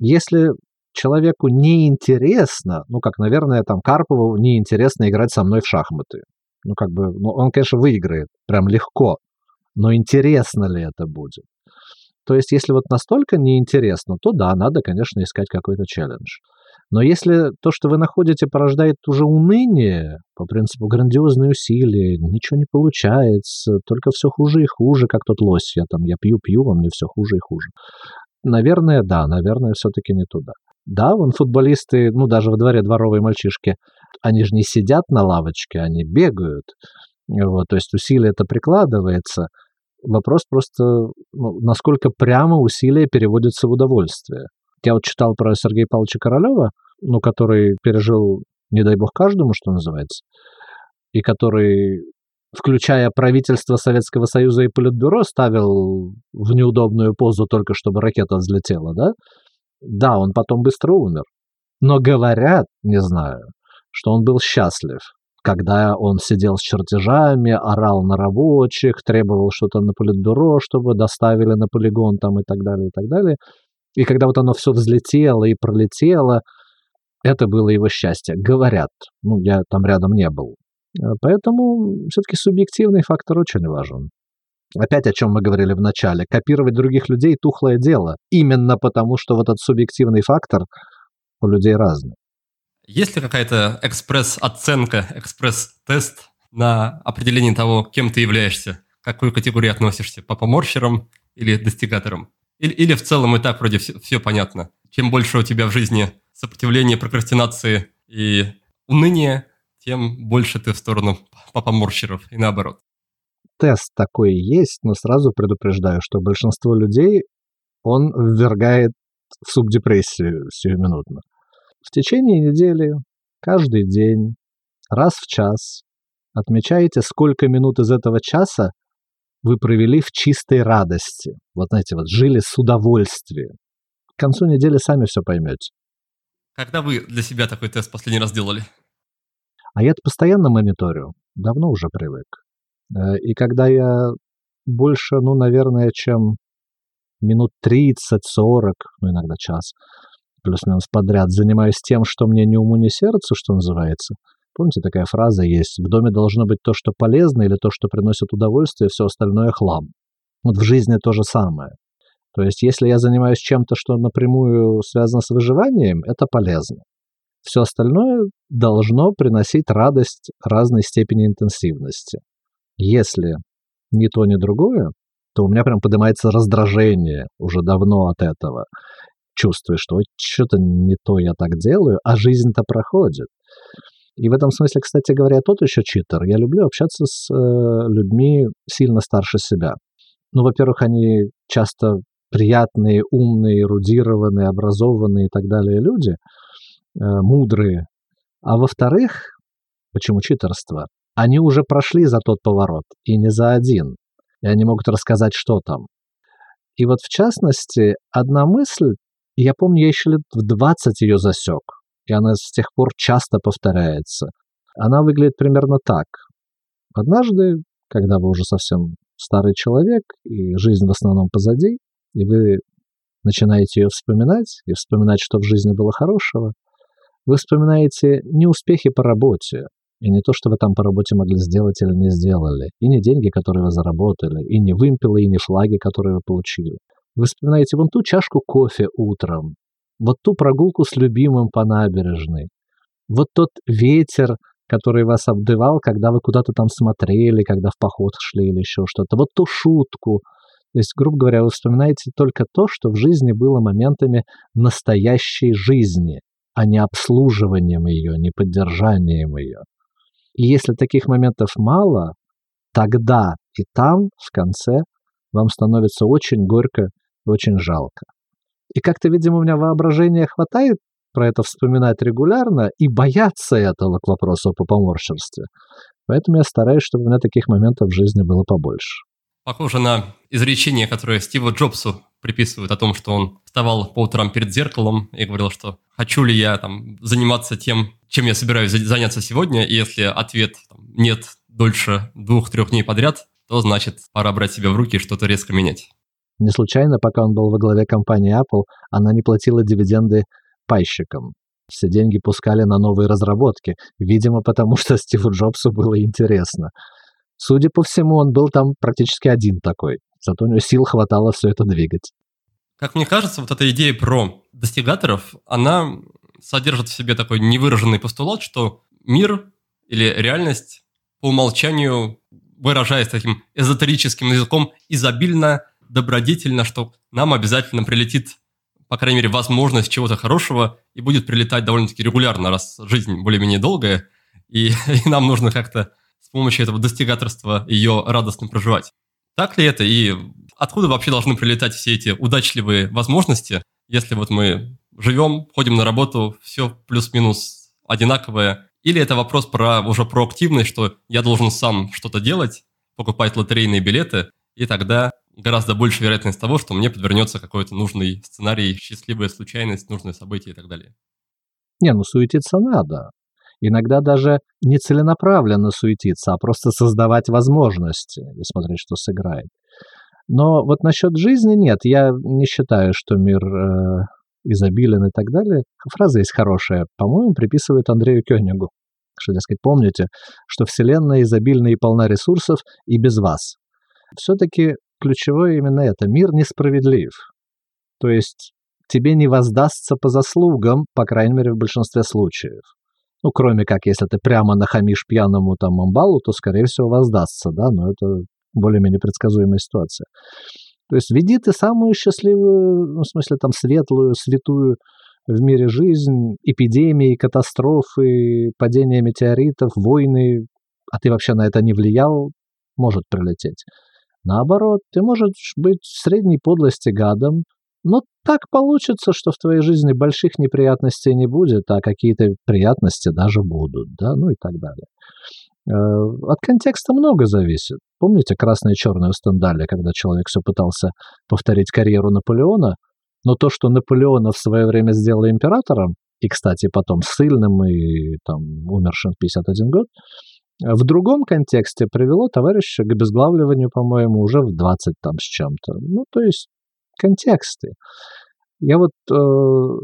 Если человеку неинтересно, ну, как, наверное, там Карпову неинтересно играть со мной в шахматы. Ну, как бы, ну, он, конечно, выиграет, прям легко, но интересно ли это будет? То есть, если вот настолько неинтересно, то да, надо, конечно, искать какой-то челлендж. Но если то, что вы находите, порождает уже уныние, по принципу грандиозные усилия, ничего не получается, только все хуже и хуже, как тот лось, я там, я пью-пью, а мне все хуже и хуже. Наверное, да, наверное, все-таки не туда. Да, вон футболисты, ну, даже во дворе дворовые мальчишки, они же не сидят на лавочке, они бегают. Вот, то есть усилие это прикладывается. Вопрос просто, ну, насколько прямо усилие переводится в удовольствие. Я вот читал про Сергея Павловича Королева, ну, который пережил, не дай бог, каждому, что называется, и который, включая правительство Советского Союза и Политбюро, ставил в неудобную позу только чтобы ракета взлетела, да? Да, он потом быстро умер. Но говорят, не знаю, что он был счастлив, когда он сидел с чертежами, орал на рабочих, требовал что-то на политбюро, чтобы доставили на полигон там и так далее, и так далее. И когда вот оно все взлетело и пролетело, это было его счастье. Говорят. Ну, я там рядом не был. Поэтому все-таки субъективный фактор очень важен. Опять о чем мы говорили в начале. Копировать других людей – тухлое дело. Именно потому, что вот этот субъективный фактор у людей разный.
Есть ли какая-то экспресс-оценка, экспресс-тест на определение того, кем ты являешься? К какой категории относишься? По поморщерам или достигаторам? Или, или в целом и так вроде все, все понятно? Чем больше у тебя в жизни сопротивления, прокрастинации и уныния, тем больше ты в сторону попоморщеров и наоборот
тест такой есть, но сразу предупреждаю, что большинство людей он ввергает в субдепрессию сиюминутно. В течение недели, каждый день, раз в час отмечаете, сколько минут из этого часа вы провели в чистой радости. Вот знаете, вот жили с удовольствием. К концу недели сами все поймете.
Когда вы для себя такой тест последний раз делали?
А я это постоянно мониторю. Давно уже привык. Э, и когда я больше, ну, наверное, чем минут 30-40, ну, иногда час, плюс-минус подряд, занимаюсь тем, что мне ни уму, ни сердцу, что называется. Помните, такая фраза есть? В доме должно быть то, что полезно, или то, что приносит удовольствие, все остальное хлам. Вот в жизни то же самое. То есть, если я занимаюсь чем-то, что напрямую связано с выживанием, это полезно. Все остальное должно приносить радость разной степени интенсивности. Если ни то, ни другое, то у меня прям поднимается раздражение уже давно от этого. Чувствую, что что-то не то я так делаю, а жизнь-то проходит. И в этом смысле, кстати говоря, тот еще читер. Я люблю общаться с э, людьми сильно старше себя. Ну, во-первых, они часто приятные, умные, эрудированные, образованные и так далее люди, э, мудрые. А во-вторых, почему читерство? Они уже прошли за тот поворот, и не за один. И они могут рассказать, что там. И вот в частности, одна мысль, я помню, я еще лет в 20 ее засек, и она с тех пор часто повторяется. Она выглядит примерно так. Однажды, когда вы уже совсем старый человек, и жизнь в основном позади, и вы начинаете ее вспоминать, и вспоминать, что в жизни было хорошего, вы вспоминаете не успехи по работе, и не то, что вы там по работе могли сделать или не сделали. И не деньги, которые вы заработали. И не вымпелы, и не флаги, которые вы получили. Вы вспоминаете вон ту чашку кофе утром. Вот ту прогулку с любимым по набережной. Вот тот ветер, который вас обдывал, когда вы куда-то там смотрели, когда в поход шли или еще что-то. Вот ту шутку. То есть, грубо говоря, вы вспоминаете только то, что в жизни было моментами настоящей жизни, а не обслуживанием ее, не поддержанием ее. И если таких моментов мало, тогда и там, в конце, вам становится очень горько и очень жалко. И как-то, видимо, у меня воображения хватает про это вспоминать регулярно и бояться этого к вопросу по поморщерстве. Поэтому я стараюсь, чтобы у меня таких моментов в жизни было побольше.
Похоже на изречение, которое Стиву Джобсу приписывают о том, что он вставал по утрам перед зеркалом и говорил, что хочу ли я там заниматься тем, чем я собираюсь заняться сегодня, и если ответ там, нет дольше двух-трех дней подряд, то значит пора брать себя в руки и что-то резко менять.
Не случайно, пока он был во главе компании Apple, она не платила дивиденды пайщикам. Все деньги пускали на новые разработки, видимо, потому что Стиву Джобсу было интересно. Судя по всему, он был там практически один такой. Зато у него сил хватало все это двигать.
Как мне кажется, вот эта идея про достигаторов, она содержит в себе такой невыраженный постулат, что мир или реальность по умолчанию, выражаясь таким эзотерическим языком, изобильно, добродетельно, что нам обязательно прилетит, по крайней мере, возможность чего-то хорошего и будет прилетать довольно-таки регулярно, раз жизнь более-менее долгая, и, <laughs> и нам нужно как-то с помощью этого достигаторства ее радостно проживать. Так ли это? И откуда вообще должны прилетать все эти удачливые возможности, если вот мы живем, ходим на работу, все плюс-минус одинаковое, или это вопрос про уже про активность, что я должен сам что-то делать, покупать лотерейные билеты, и тогда гораздо больше вероятность того, что мне подвернется какой-то нужный сценарий, счастливая случайность, нужное событие и так далее.
Не, ну суетиться надо. Иногда даже не целенаправленно суетиться, а просто создавать возможности и смотреть, что сыграет. Но вот насчет жизни нет, я не считаю, что мир э, изобилен и так далее. Фраза есть хорошая, по-моему, приписывает Андрею Кёнигу. Что, дескать, помните, что Вселенная изобильна и полна ресурсов и без вас. Все-таки ключевое именно это. Мир несправедлив. То есть тебе не воздастся по заслугам, по крайней мере, в большинстве случаев. Ну, кроме как, если ты прямо нахамишь пьяному там амбалу, то, скорее всего, воздастся, да, но это более-менее предсказуемая ситуация. То есть веди ты самую счастливую, ну, в смысле, там, светлую, святую в мире жизнь, эпидемии, катастрофы, падение метеоритов, войны, а ты вообще на это не влиял, может прилететь. Наоборот, ты можешь быть в средней подлости гадом, но так получится, что в твоей жизни больших неприятностей не будет, а какие-то приятности даже будут, да, ну и так далее. Э, от контекста много зависит. Помните красное и черное у Стендаля, когда человек все пытался повторить карьеру Наполеона, но то, что Наполеона в свое время сделал императором, и, кстати, потом сильным и там умершим в 51 год, в другом контексте привело товарища к обезглавливанию, по-моему, уже в 20 там с чем-то. Ну, то есть контексты. Я вот э,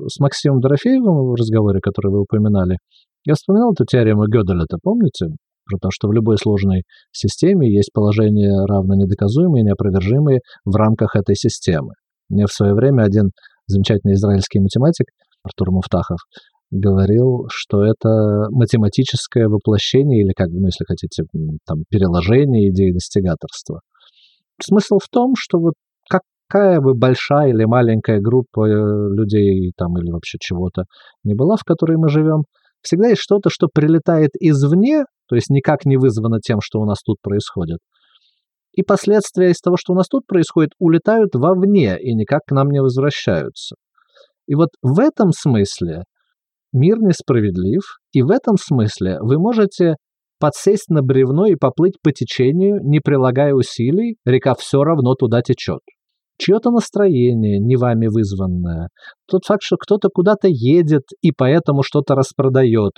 с Максимом Дорофеевым в разговоре, который вы упоминали, я вспоминал эту теорему Гёделя-то, помните? Про то, что в любой сложной системе есть положения равно недоказуемые и неопровержимые в рамках этой системы. Мне в свое время один замечательный израильский математик, Артур Муфтахов, говорил, что это математическое воплощение или, как ну, если хотите, там, переложение идеи достигаторства. Смысл в том, что вот какая бы большая или маленькая группа э, людей там или вообще чего-то не была, в которой мы живем, всегда есть что-то, что прилетает извне, то есть никак не вызвано тем, что у нас тут происходит. И последствия из того, что у нас тут происходит, улетают вовне и никак к нам не возвращаются. И вот в этом смысле мир несправедлив, и в этом смысле вы можете подсесть на бревно и поплыть по течению, не прилагая усилий, река все равно туда течет. Чье-то настроение, не вами вызванное, тот факт, что кто-то куда-то едет и поэтому что-то распродает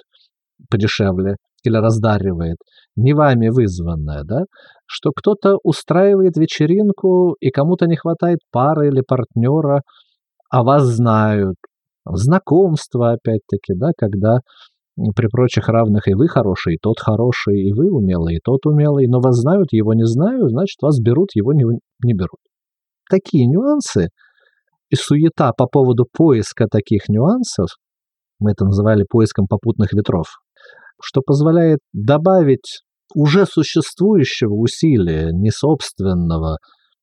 подешевле или раздаривает, не вами вызванное, да, что кто-то устраивает вечеринку и кому-то не хватает пары или партнера, а вас знают, знакомство, опять-таки, да, когда при прочих равных и вы хороший, и тот хороший, и вы умелый, и тот умелый, но вас знают, его не знают, значит, вас берут, его не, не берут. Такие нюансы и суета по поводу поиска таких нюансов, мы это называли поиском попутных ветров, что позволяет добавить уже существующего усилия, не собственного,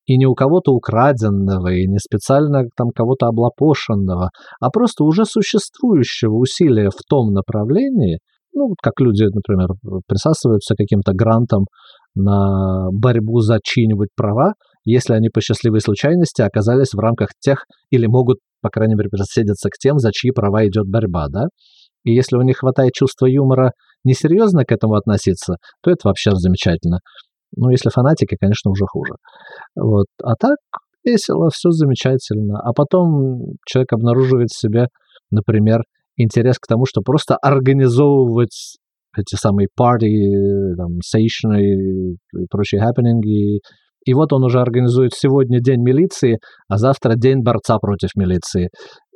и не у кого-то украденного, и не специально там кого-то облапошенного, а просто уже существующего усилия в том направлении, ну, как люди, например, присасываются к каким-то грантам на борьбу за чьи-нибудь права, если они по счастливой случайности оказались в рамках тех или могут, по крайней мере, присоединиться к тем, за чьи права идет борьба, да? И если у них хватает чувства юмора несерьезно к этому относиться, то это вообще замечательно. Ну, если фанатики, конечно, уже хуже. Вот. А так весело, все замечательно. А потом человек обнаруживает в себе, например, интерес к тому, что просто организовывать эти самые парти, там, сейшны и, прочие хаппенинги. И вот он уже организует сегодня день милиции, а завтра день борца против милиции.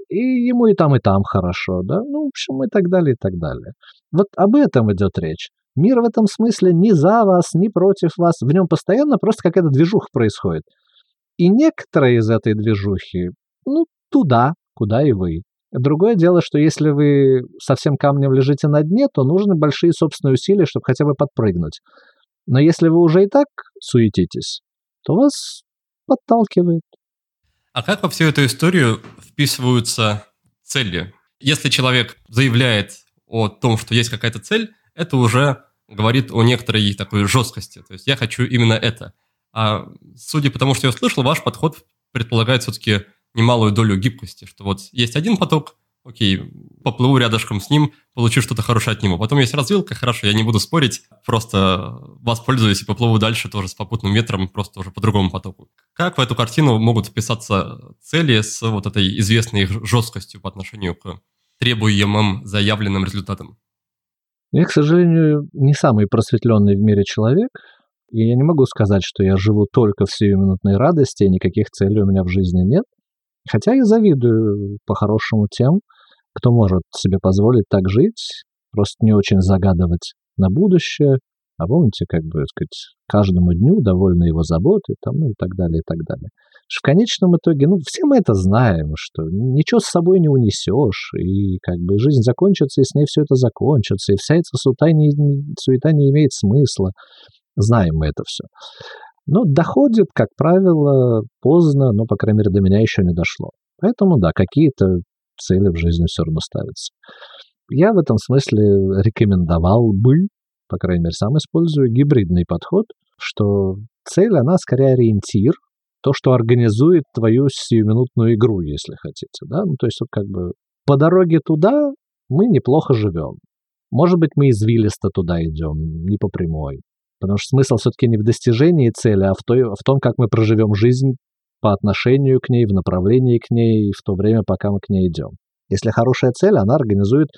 И ему и там, и там хорошо, да? Ну, в общем, и так далее, и так далее. Вот об этом идет речь. Мир в этом смысле не за вас, не против вас. В нем постоянно просто какая-то движуха происходит. И некоторые из этой движухи, ну, туда, куда и вы. Другое дело, что если вы совсем камнем лежите на дне, то нужны большие собственные усилия, чтобы хотя бы подпрыгнуть. Но если вы уже и так суетитесь, то вас подталкивает.
А как во всю эту историю вписываются цели? Если человек заявляет о том, что есть какая-то цель, это уже говорит о некоторой такой жесткости. То есть я хочу именно это. А судя по тому, что я услышал, ваш подход предполагает все-таки немалую долю гибкости, что вот есть один поток, окей, поплыву рядышком с ним, получу что-то хорошее от него. Потом есть развилка, хорошо, я не буду спорить, просто воспользуюсь и поплыву дальше тоже с попутным ветром, просто уже по другому потоку. Как в эту картину могут вписаться цели с вот этой известной жесткостью по отношению к требуемым заявленным результатам?
Я, к сожалению, не самый просветленный в мире человек, и я не могу сказать, что я живу только в сиюминутной радости, и никаких целей у меня в жизни нет. Хотя я завидую по-хорошему тем, кто может себе позволить так жить, просто не очень загадывать на будущее, а помните, как бы, сказать, каждому дню довольны его заботы, там, ну и так далее, и так далее. В конечном итоге, ну, все мы это знаем, что ничего с собой не унесешь, и как бы жизнь закончится, и с ней все это закончится, и вся эта суета не, суета не имеет смысла. Знаем мы это все. Но доходит, как правило, поздно, но, по крайней мере, до меня еще не дошло. Поэтому, да, какие-то цели в жизни все равно ставятся. Я в этом смысле рекомендовал бы, по крайней мере, сам использую гибридный подход, что цель, она скорее ориентир, то, что организует твою сиюминутную игру, если хотите. Да? Ну, то есть вот как бы по дороге туда мы неплохо живем. Может быть, мы извилисто туда идем, не по прямой. Потому что смысл все-таки не в достижении цели, а в, той, в том, как мы проживем жизнь по отношению к ней, в направлении к ней, в то время, пока мы к ней идем. Если хорошая цель, она организует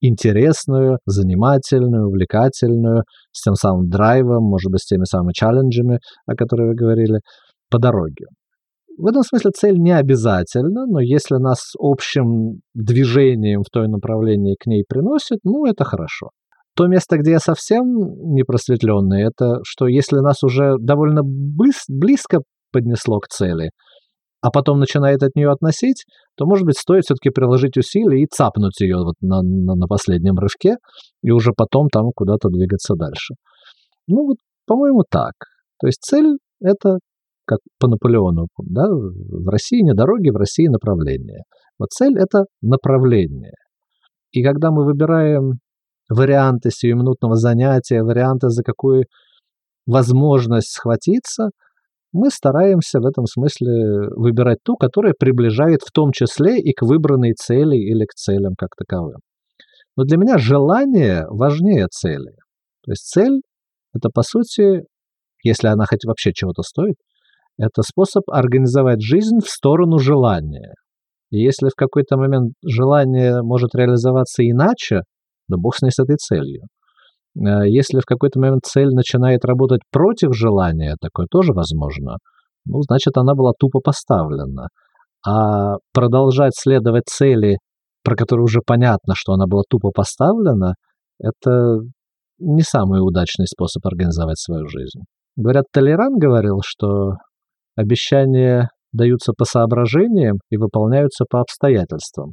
интересную, занимательную, увлекательную, с тем самым драйвом, может быть, с теми самыми челленджами, о которых вы говорили, по дороге. В этом смысле цель не обязательно, но если нас общим движением в той направлении к ней приносит, ну, это хорошо. То место, где я совсем не просветленный, это что если нас уже довольно близко поднесло к цели, а потом начинает от нее относить, то, может быть, стоит все-таки приложить усилия и цапнуть ее вот на, на, на последнем рывке, и уже потом там куда-то двигаться дальше. Ну, вот, по-моему, так. То есть цель — это как по Наполеону, да, в России не дороги, в России направление. Вот цель — это направление. И когда мы выбираем варианты сиюминутного занятия, варианты, за какую возможность схватиться, мы стараемся в этом смысле выбирать ту, которая приближает в том числе и к выбранной цели или к целям как таковым. Но для меня желание важнее цели. То есть цель — это, по сути, если она хоть вообще чего-то стоит, это способ организовать жизнь в сторону желания. И если в какой-то момент желание может реализоваться иначе, да бог с ней с этой целью. Э, если в какой-то момент цель начинает работать против желания, такое тоже возможно, ну, значит, она была тупо поставлена. А продолжать следовать цели, про которую уже понятно, что она была тупо поставлена, это не самый удачный способ организовать свою жизнь. Говорят, Толеран говорил, что обещания даются по соображениям и выполняются по обстоятельствам.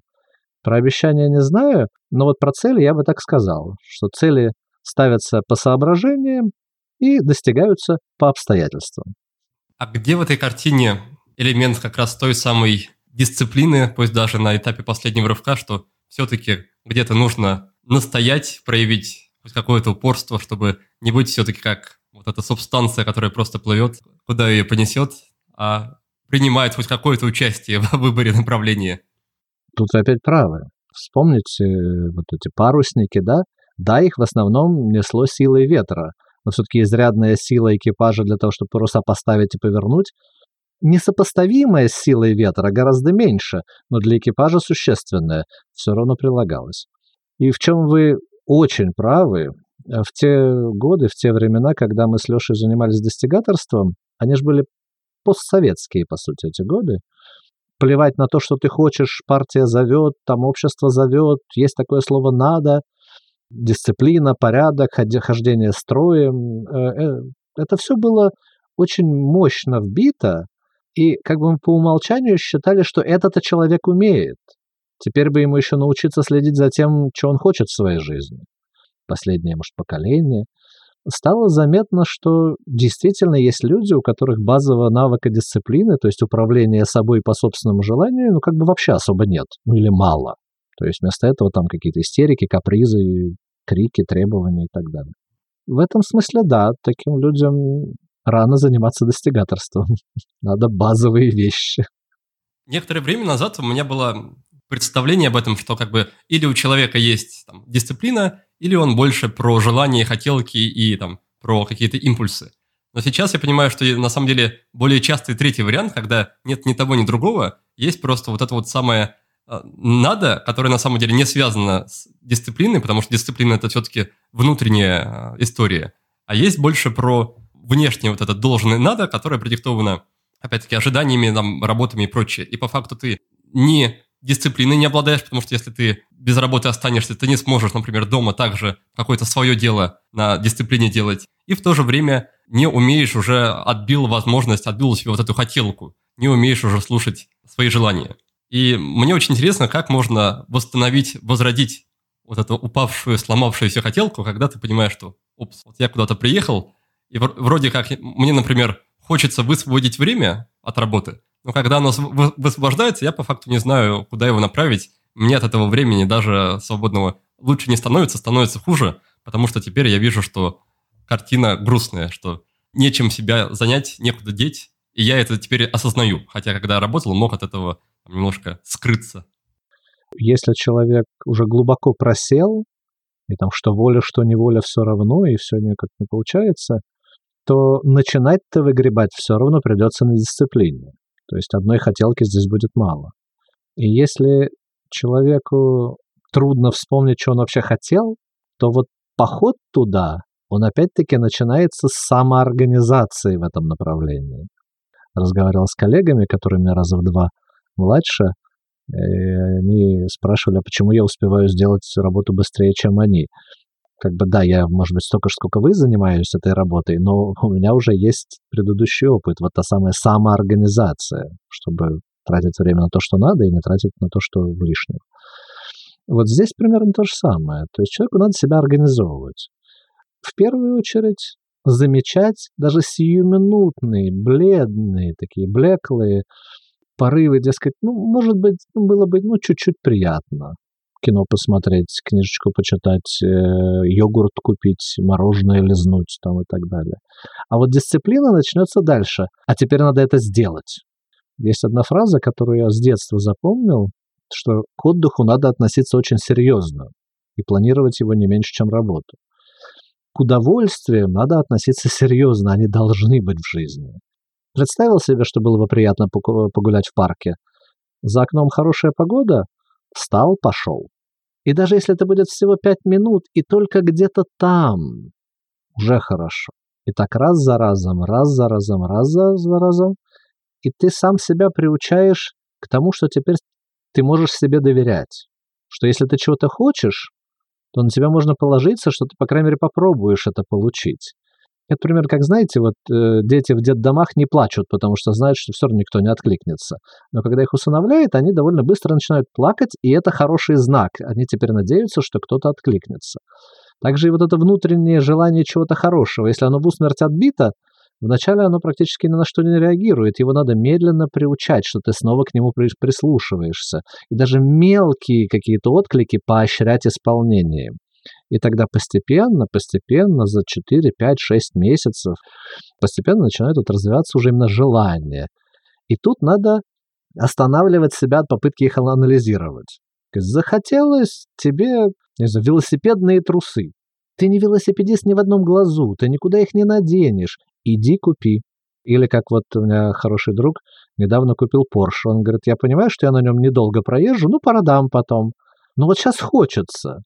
Про обещания не знаю, но вот про цели я бы так сказал, что цели ставятся по соображениям и достигаются по обстоятельствам.
А где в этой картине элемент как раз той самой дисциплины, пусть даже на этапе последнего рывка, что все-таки где-то нужно настоять, проявить хоть какое-то упорство, чтобы не быть все-таки как вот эта субстанция, которая просто плывет, куда ее понесет, а принимает хоть какое-то участие <laughs> в выборе направления.
Тут опять правы. Вспомните э, вот эти парусники, да? Да, их в основном несло силой ветра, но все-таки изрядная сила экипажа для того, чтобы паруса поставить и повернуть, несопоставимая с силой ветра, гораздо меньше, но для экипажа существенная, все равно прилагалась. И в чем вы очень правы, в те годы, в те времена, когда мы с Лешей занимались достигаторством, они же были постсоветские, по сути, эти годы, плевать на то, что ты хочешь, партия зовет, там общество зовет, есть такое слово «надо», дисциплина, порядок, хождение строем. Э, э, это все было очень мощно вбито, и как бы мы по умолчанию считали, что это-то человек умеет. Теперь бы ему еще научиться следить за тем, что он хочет в своей жизни. Последнее, может, поколение. Стало заметно, что действительно есть люди, у которых базового навыка дисциплины, то есть управления собой по собственному желанию, ну, как бы вообще особо нет, ну, или мало. То есть вместо этого там какие-то истерики, капризы, крики, требования и так далее. В этом смысле, да, таким людям рано заниматься достигаторством. <laughs> Надо базовые вещи.
Некоторое время назад у меня было представление об этом, что как бы или у человека есть там, дисциплина, или он больше про желания, хотелки и там про какие-то импульсы. Но сейчас я понимаю, что на самом деле более частый третий вариант, когда нет ни того, ни другого, есть просто вот это вот самое надо, которое на самом деле не связано с дисциплиной, потому что дисциплина это все-таки внутренняя э, история. А есть больше про внешнее вот это должное надо, которое продиктовано, опять-таки, ожиданиями, там, работами и прочее. И по факту ты не дисциплиной не обладаешь, потому что если ты без работы останешься, ты не сможешь, например, дома также какое-то свое дело на дисциплине делать. И в то же время не умеешь уже, отбил возможность, отбил себе вот эту хотелку, не умеешь уже слушать свои желания. И мне очень интересно, как можно восстановить, возродить вот эту упавшую, сломавшуюся хотелку, когда ты понимаешь, что, упс, вот я куда-то приехал, и вроде как мне, например, хочется высвободить время от работы, но когда оно высвобождается, я по факту не знаю, куда его направить. Мне от этого времени даже свободного лучше не становится, становится хуже, потому что теперь я вижу, что картина грустная, что нечем себя занять, некуда деть, и я это теперь осознаю. Хотя, когда работал, мог от этого немножко скрыться.
Если человек уже глубоко просел, и там что воля, что неволя все равно, и все никак не получается, то начинать-то выгребать все равно придется на дисциплине. То есть одной хотелки здесь будет мало. И если человеку трудно вспомнить, что он вообще хотел, то вот поход туда, он опять-таки начинается с самоорганизации в этом направлении. Разговаривал с коллегами, которые меня раза в два младше, и они спрашивали, а почему я успеваю сделать работу быстрее, чем они как бы, да, я, может быть, столько же, сколько вы занимаюсь этой работой, но у меня уже есть предыдущий опыт, вот та самая самоорганизация, чтобы тратить время на то, что надо, и не тратить на то, что лишнего. Вот здесь примерно то же самое. То есть человеку надо себя организовывать. В первую очередь замечать даже сиюминутные, бледные, такие блеклые порывы, дескать, ну, может быть, было бы, ну, чуть-чуть приятно кино посмотреть, книжечку почитать, э, йогурт купить, мороженое лизнуть там и так далее. А вот дисциплина начнется дальше. А теперь надо это сделать. Есть одна фраза, которую я с детства запомнил, что к отдыху надо относиться очень серьезно и планировать его не меньше, чем работу. К удовольствиям надо относиться серьезно, они должны быть в жизни. Представил себе, что было бы приятно погулять в парке. За окном хорошая погода, встал, пошел. И даже если это будет всего пять минут, и только где-то там, уже хорошо. И так раз за разом, раз за разом, раз за разом. И ты сам себя приучаешь к тому, что теперь ты можешь себе доверять. Что если ты чего-то хочешь, то на тебя можно положиться, что ты, по крайней мере, попробуешь это получить. Это пример, как знаете, вот э, дети в детдомах не плачут, потому что знают, что все равно никто не откликнется. Но когда их усыновляют, они довольно быстро начинают плакать, и это хороший знак. Они теперь надеются, что кто-то откликнется. Также и вот это внутреннее желание чего-то хорошего, если оно в усмерть отбито, вначале оно практически ни на что не реагирует. Его надо медленно приучать, что ты снова к нему прислушиваешься. И даже мелкие какие-то отклики поощрять исполнением. И тогда постепенно, постепенно, за 4, 5, 6 месяцев, постепенно начинает вот развиваться уже именно желание. И тут надо останавливать себя от попытки их анализировать. Захотелось тебе, не знаю, велосипедные трусы. Ты не велосипедист ни в одном глазу, ты никуда их не наденешь. Иди купи. Или как вот у меня хороший друг недавно купил Porsche. Он говорит, я понимаю, что я на нем недолго проезжу, ну, продам потом. Но вот сейчас хочется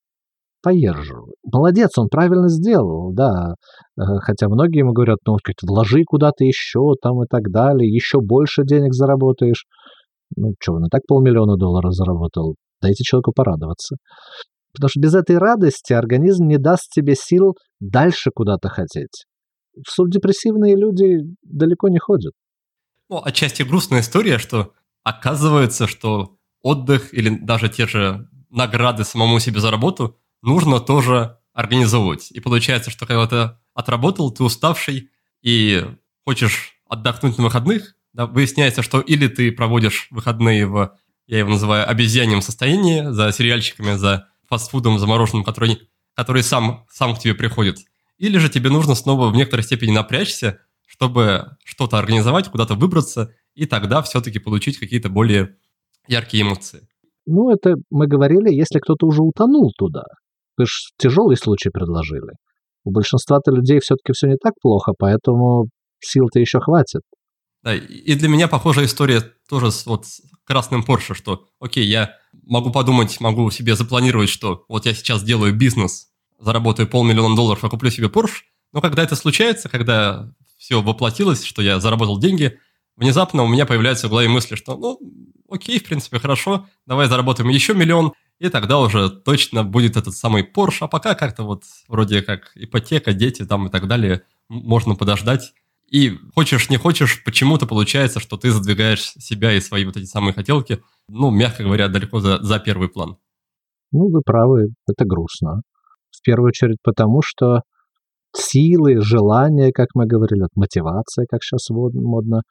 поезжу. Молодец, он правильно сделал, да. Э, хотя многие ему говорят, ну, вложи куда-то еще там и так далее, еще больше денег заработаешь. Ну, что, он и так полмиллиона долларов заработал. Дайте человеку порадоваться. Потому что без этой радости организм не даст тебе сил дальше куда-то хотеть. Субдепрессивные люди далеко не ходят.
Ну, отчасти грустная история, что оказывается, что отдых или даже те же награды самому себе за работу нужно тоже организовывать. И получается, что когда ты отработал, ты уставший и хочешь отдохнуть на выходных, да, выясняется, что или ты проводишь выходные в, я его называю, обезьяньем состоянии, за сериальчиками, за фастфудом замороженным, который, который сам, сам к тебе приходит, или же тебе нужно снова в некоторой степени напрячься, чтобы что-то организовать, куда-то выбраться, и тогда все-таки получить какие-то более яркие эмоции.
Ну, это мы говорили, если кто-то уже утонул туда. Вы же тяжелый случай предложили. У большинства-то людей все-таки все не так плохо, поэтому сил-то еще хватит.
Да, и для меня похожая история тоже с вот красным Порше, что, окей, я могу подумать, могу себе запланировать, что вот я сейчас делаю бизнес, заработаю полмиллиона долларов, а куплю себе Porsche, но когда это случается, когда все воплотилось, что я заработал деньги, внезапно у меня появляются в голове мысли, что, ну, окей, в принципе, хорошо, давай заработаем еще миллион, и тогда уже точно будет этот самый Porsche, а пока как-то вот вроде как ипотека, дети там и так далее, можно подождать. И хочешь, не хочешь, почему-то получается, что ты задвигаешь себя и свои вот эти самые хотелки, ну, мягко говоря, далеко за, за первый план.
Ну, вы правы, это грустно. В первую очередь потому, что силы, желания, как мы говорили, вот мотивация, как сейчас модно,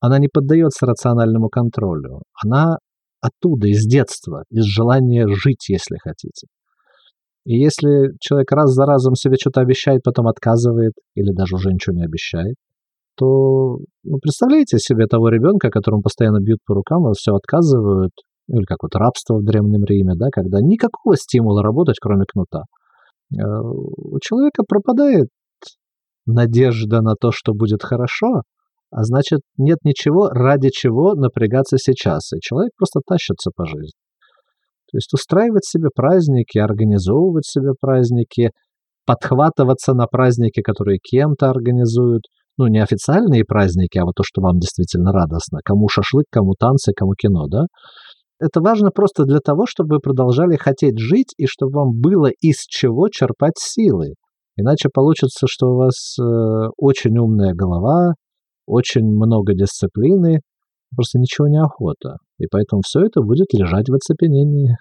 она не поддается рациональному контролю. Она оттуда, из детства, из желания жить, если хотите. И если человек раз за разом себе что-то обещает, потом отказывает, или даже уже ничего не обещает, то ну, представляете себе того ребенка, которому постоянно бьют по рукам, и все отказывают, или как вот рабство в Древнем Риме, да, когда никакого стимула работать, кроме кнута. Э, у человека пропадает надежда на то, что будет хорошо, а значит, нет ничего, ради чего напрягаться сейчас. И человек просто тащится по жизни. То есть устраивать себе праздники, организовывать себе праздники, подхватываться на праздники, которые кем-то организуют. Ну, не официальные праздники, а вот то, что вам действительно радостно. Кому шашлык, кому танцы, кому кино, да? Это важно просто для того, чтобы вы продолжали хотеть жить и чтобы вам было из чего черпать силы. Иначе получится, что у вас э, очень умная голова, очень много дисциплины, просто ничего не охота. И поэтому все это будет лежать в оцепенении.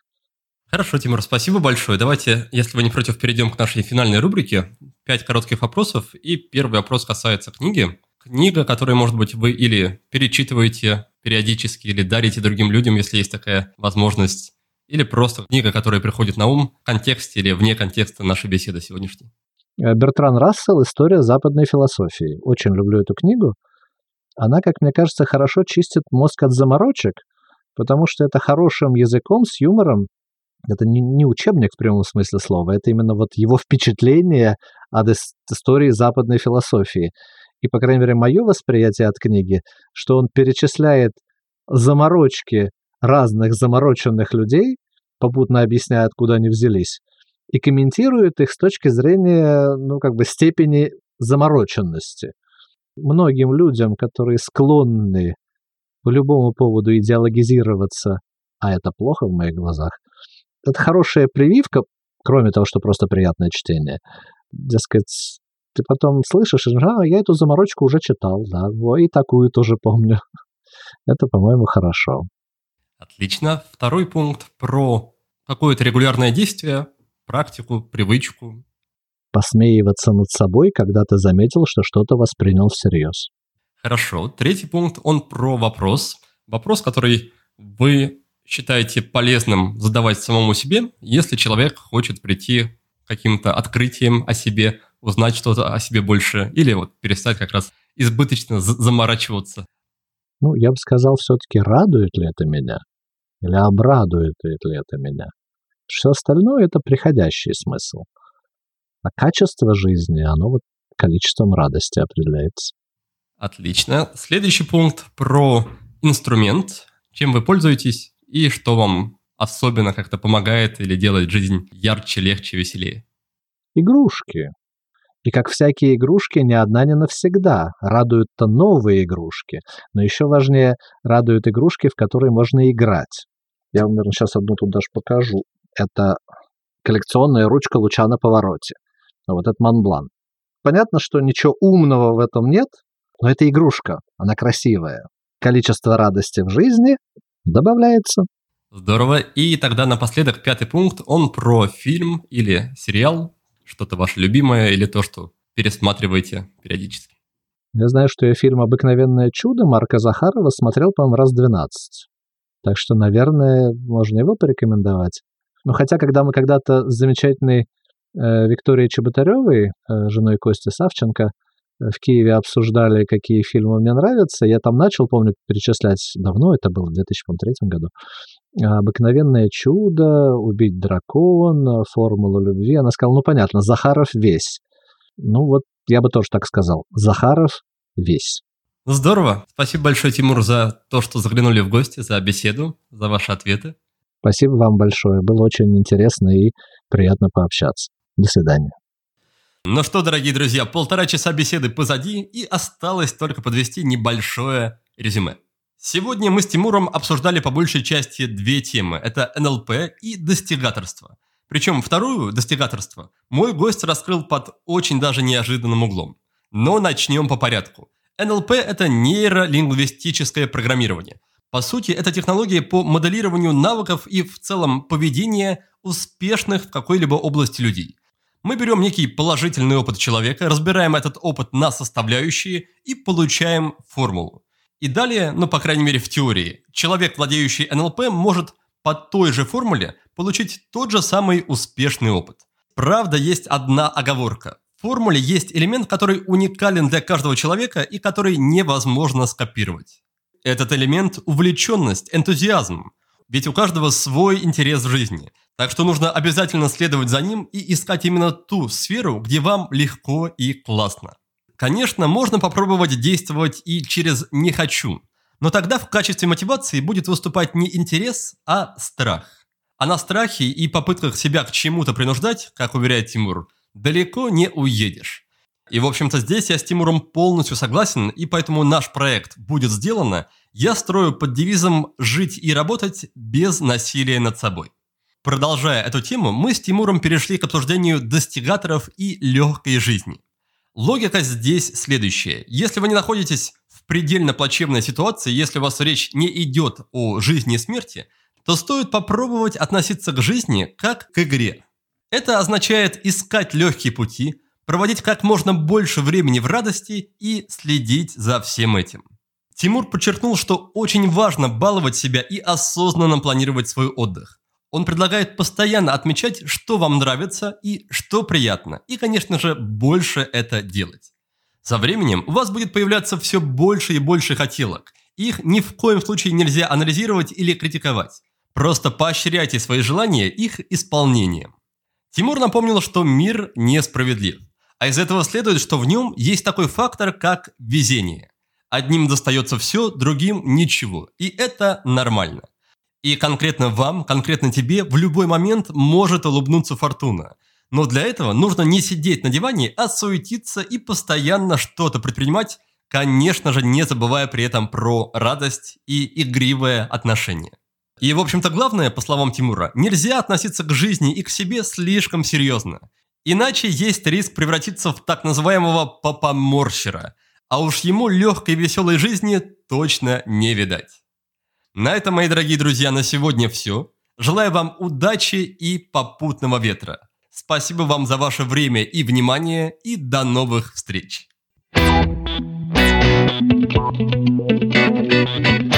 Хорошо, Тимур, спасибо большое. Давайте, если вы не против, перейдем к нашей финальной рубрике. Пять коротких вопросов. И первый вопрос касается книги. Книга, которую, может быть, вы или перечитываете периодически, или дарите другим людям, если есть такая возможность, или просто книга, которая приходит на ум в контексте или вне контекста нашей беседы сегодняшней.
Бертран Рассел «История западной философии». Очень люблю эту книгу она, как мне кажется, хорошо чистит мозг от заморочек, потому что это хорошим языком, с юмором. Это не, не учебник в прямом смысле слова, это именно вот его впечатление от истории западной философии. И, по крайней мере, мое восприятие от книги, что он перечисляет заморочки разных замороченных людей, попутно объясняя, откуда они взялись, и комментирует их с точки зрения, ну, как бы степени замороченности многим людям, которые склонны по любому поводу идеологизироваться, а это плохо в моих глазах, это хорошая прививка, кроме того, что просто приятное чтение. Дескать, ты потом слышишь, а, я эту заморочку уже читал, да, и такую тоже помню. Это, по-моему, хорошо.
Отлично. Второй пункт про какое-то регулярное действие, практику, привычку,
посмеиваться над собой, когда ты заметил, что что-то воспринял всерьез.
Хорошо. Третий пункт, он про вопрос. Вопрос, который вы считаете полезным задавать самому себе, если человек хочет прийти к каким-то открытиям о себе, узнать что-то о себе больше, или вот перестать как раз избыточно заморачиваться.
Ну, я бы сказал, все-таки радует ли это меня? Или обрадует ли это меня? Все остальное – это приходящий смысл. А качество жизни, оно вот количеством радости определяется.
Отлично. Следующий пункт про инструмент. Чем вы пользуетесь и что вам особенно как-то помогает или делает жизнь ярче, легче, веселее?
Игрушки. И как всякие игрушки, ни одна не навсегда. Радуют-то новые игрушки. Но еще важнее, радуют игрушки, в которые можно играть. Я вам, наверное, сейчас одну тут даже покажу. Это коллекционная ручка луча на повороте. Вот этот Монблан. Понятно, что ничего умного в этом нет, но это игрушка, она красивая. Количество радости в жизни добавляется.
Здорово. И тогда напоследок пятый пункт, он про фильм или сериал, что-то ваше любимое или то, что пересматриваете периодически.
Я знаю, что я фильм «Обыкновенное чудо» Марка Захарова смотрел, по-моему, раз 12. Так что, наверное, можно его порекомендовать. Но хотя, когда мы когда-то с замечательной э, Викторией Чеботаревой, э, женой Кости Савченко, э, в Киеве обсуждали, какие фильмы мне нравятся, я там начал, помню, перечислять давно, это было в 2003 году, «Обыкновенное чудо», «Убить дракона», «Формула любви». Она сказала, ну, понятно, Захаров весь. Ну, вот я бы тоже так сказал. Захаров весь.
Здорово. Спасибо большое, Тимур, за то, что заглянули в гости, за беседу, за ваши ответы.
Спасибо вам большое. Было очень интересно и приятно пообщаться. До свидания.
Ну что, дорогие друзья, полтора часа беседы позади, и осталось только подвести небольшое резюме. Сегодня мы с Тимуром обсуждали по большей части две темы. Это НЛП и достигаторство. Причем вторую, достигаторство, мой гость раскрыл под очень даже неожиданным углом. Но начнем по порядку. НЛП – это нейролингвистическое программирование. По сути, это технология по моделированию навыков и в целом поведения успешных в какой-либо области людей. Мы берем некий положительный опыт человека, разбираем этот опыт на составляющие и получаем формулу. И далее, ну по крайней мере в теории, человек, владеющий НЛП, может по той же формуле получить тот же самый успешный опыт. Правда, есть одна оговорка. В формуле есть элемент, который уникален для каждого человека и который невозможно скопировать. Этот элемент – увлеченность, энтузиазм. Ведь у каждого свой интерес в жизни. Так что нужно обязательно следовать за ним и искать именно ту сферу, где вам легко и классно. Конечно, можно попробовать действовать и через «не хочу», но тогда в качестве мотивации будет выступать не интерес, а страх. А на страхе и попытках себя к чему-то принуждать, как уверяет Тимур, далеко не уедешь. И, в общем-то, здесь я с Тимуром полностью согласен, и поэтому наш проект «Будет сделано» я строю под девизом «Жить и работать без насилия над собой». Продолжая эту тему, мы с Тимуром перешли к обсуждению достигаторов и легкой жизни. Логика здесь следующая. Если вы не находитесь в предельно плачевной ситуации, если у вас речь не идет о жизни и смерти, то стоит попробовать относиться к жизни как к игре. Это означает искать легкие пути, проводить как можно больше времени в радости и следить за всем этим. Тимур подчеркнул, что очень важно баловать себя и осознанно планировать свой отдых. Он предлагает постоянно отмечать, что вам нравится и что приятно, и, конечно же, больше это делать. Со временем у вас будет появляться все больше и больше хотелок. Их ни в коем случае нельзя анализировать или критиковать. Просто поощряйте свои желания их исполнением. Тимур напомнил, что мир несправедлив. А из этого следует, что в нем есть такой фактор, как везение. Одним достается все, другим ничего. И это нормально. И конкретно вам, конкретно тебе в любой момент может улыбнуться фортуна. Но для этого нужно не сидеть на диване, а суетиться и постоянно что-то предпринимать, конечно же, не забывая при этом про радость и игривое отношение. И, в общем-то, главное, по словам Тимура, нельзя относиться к жизни и к себе слишком серьезно – Иначе есть риск превратиться в так называемого попоморщера, а уж ему легкой веселой жизни точно не видать. На этом, мои дорогие друзья, на сегодня все. Желаю вам удачи и попутного ветра. Спасибо вам за ваше время и внимание, и до новых встреч. Thank you.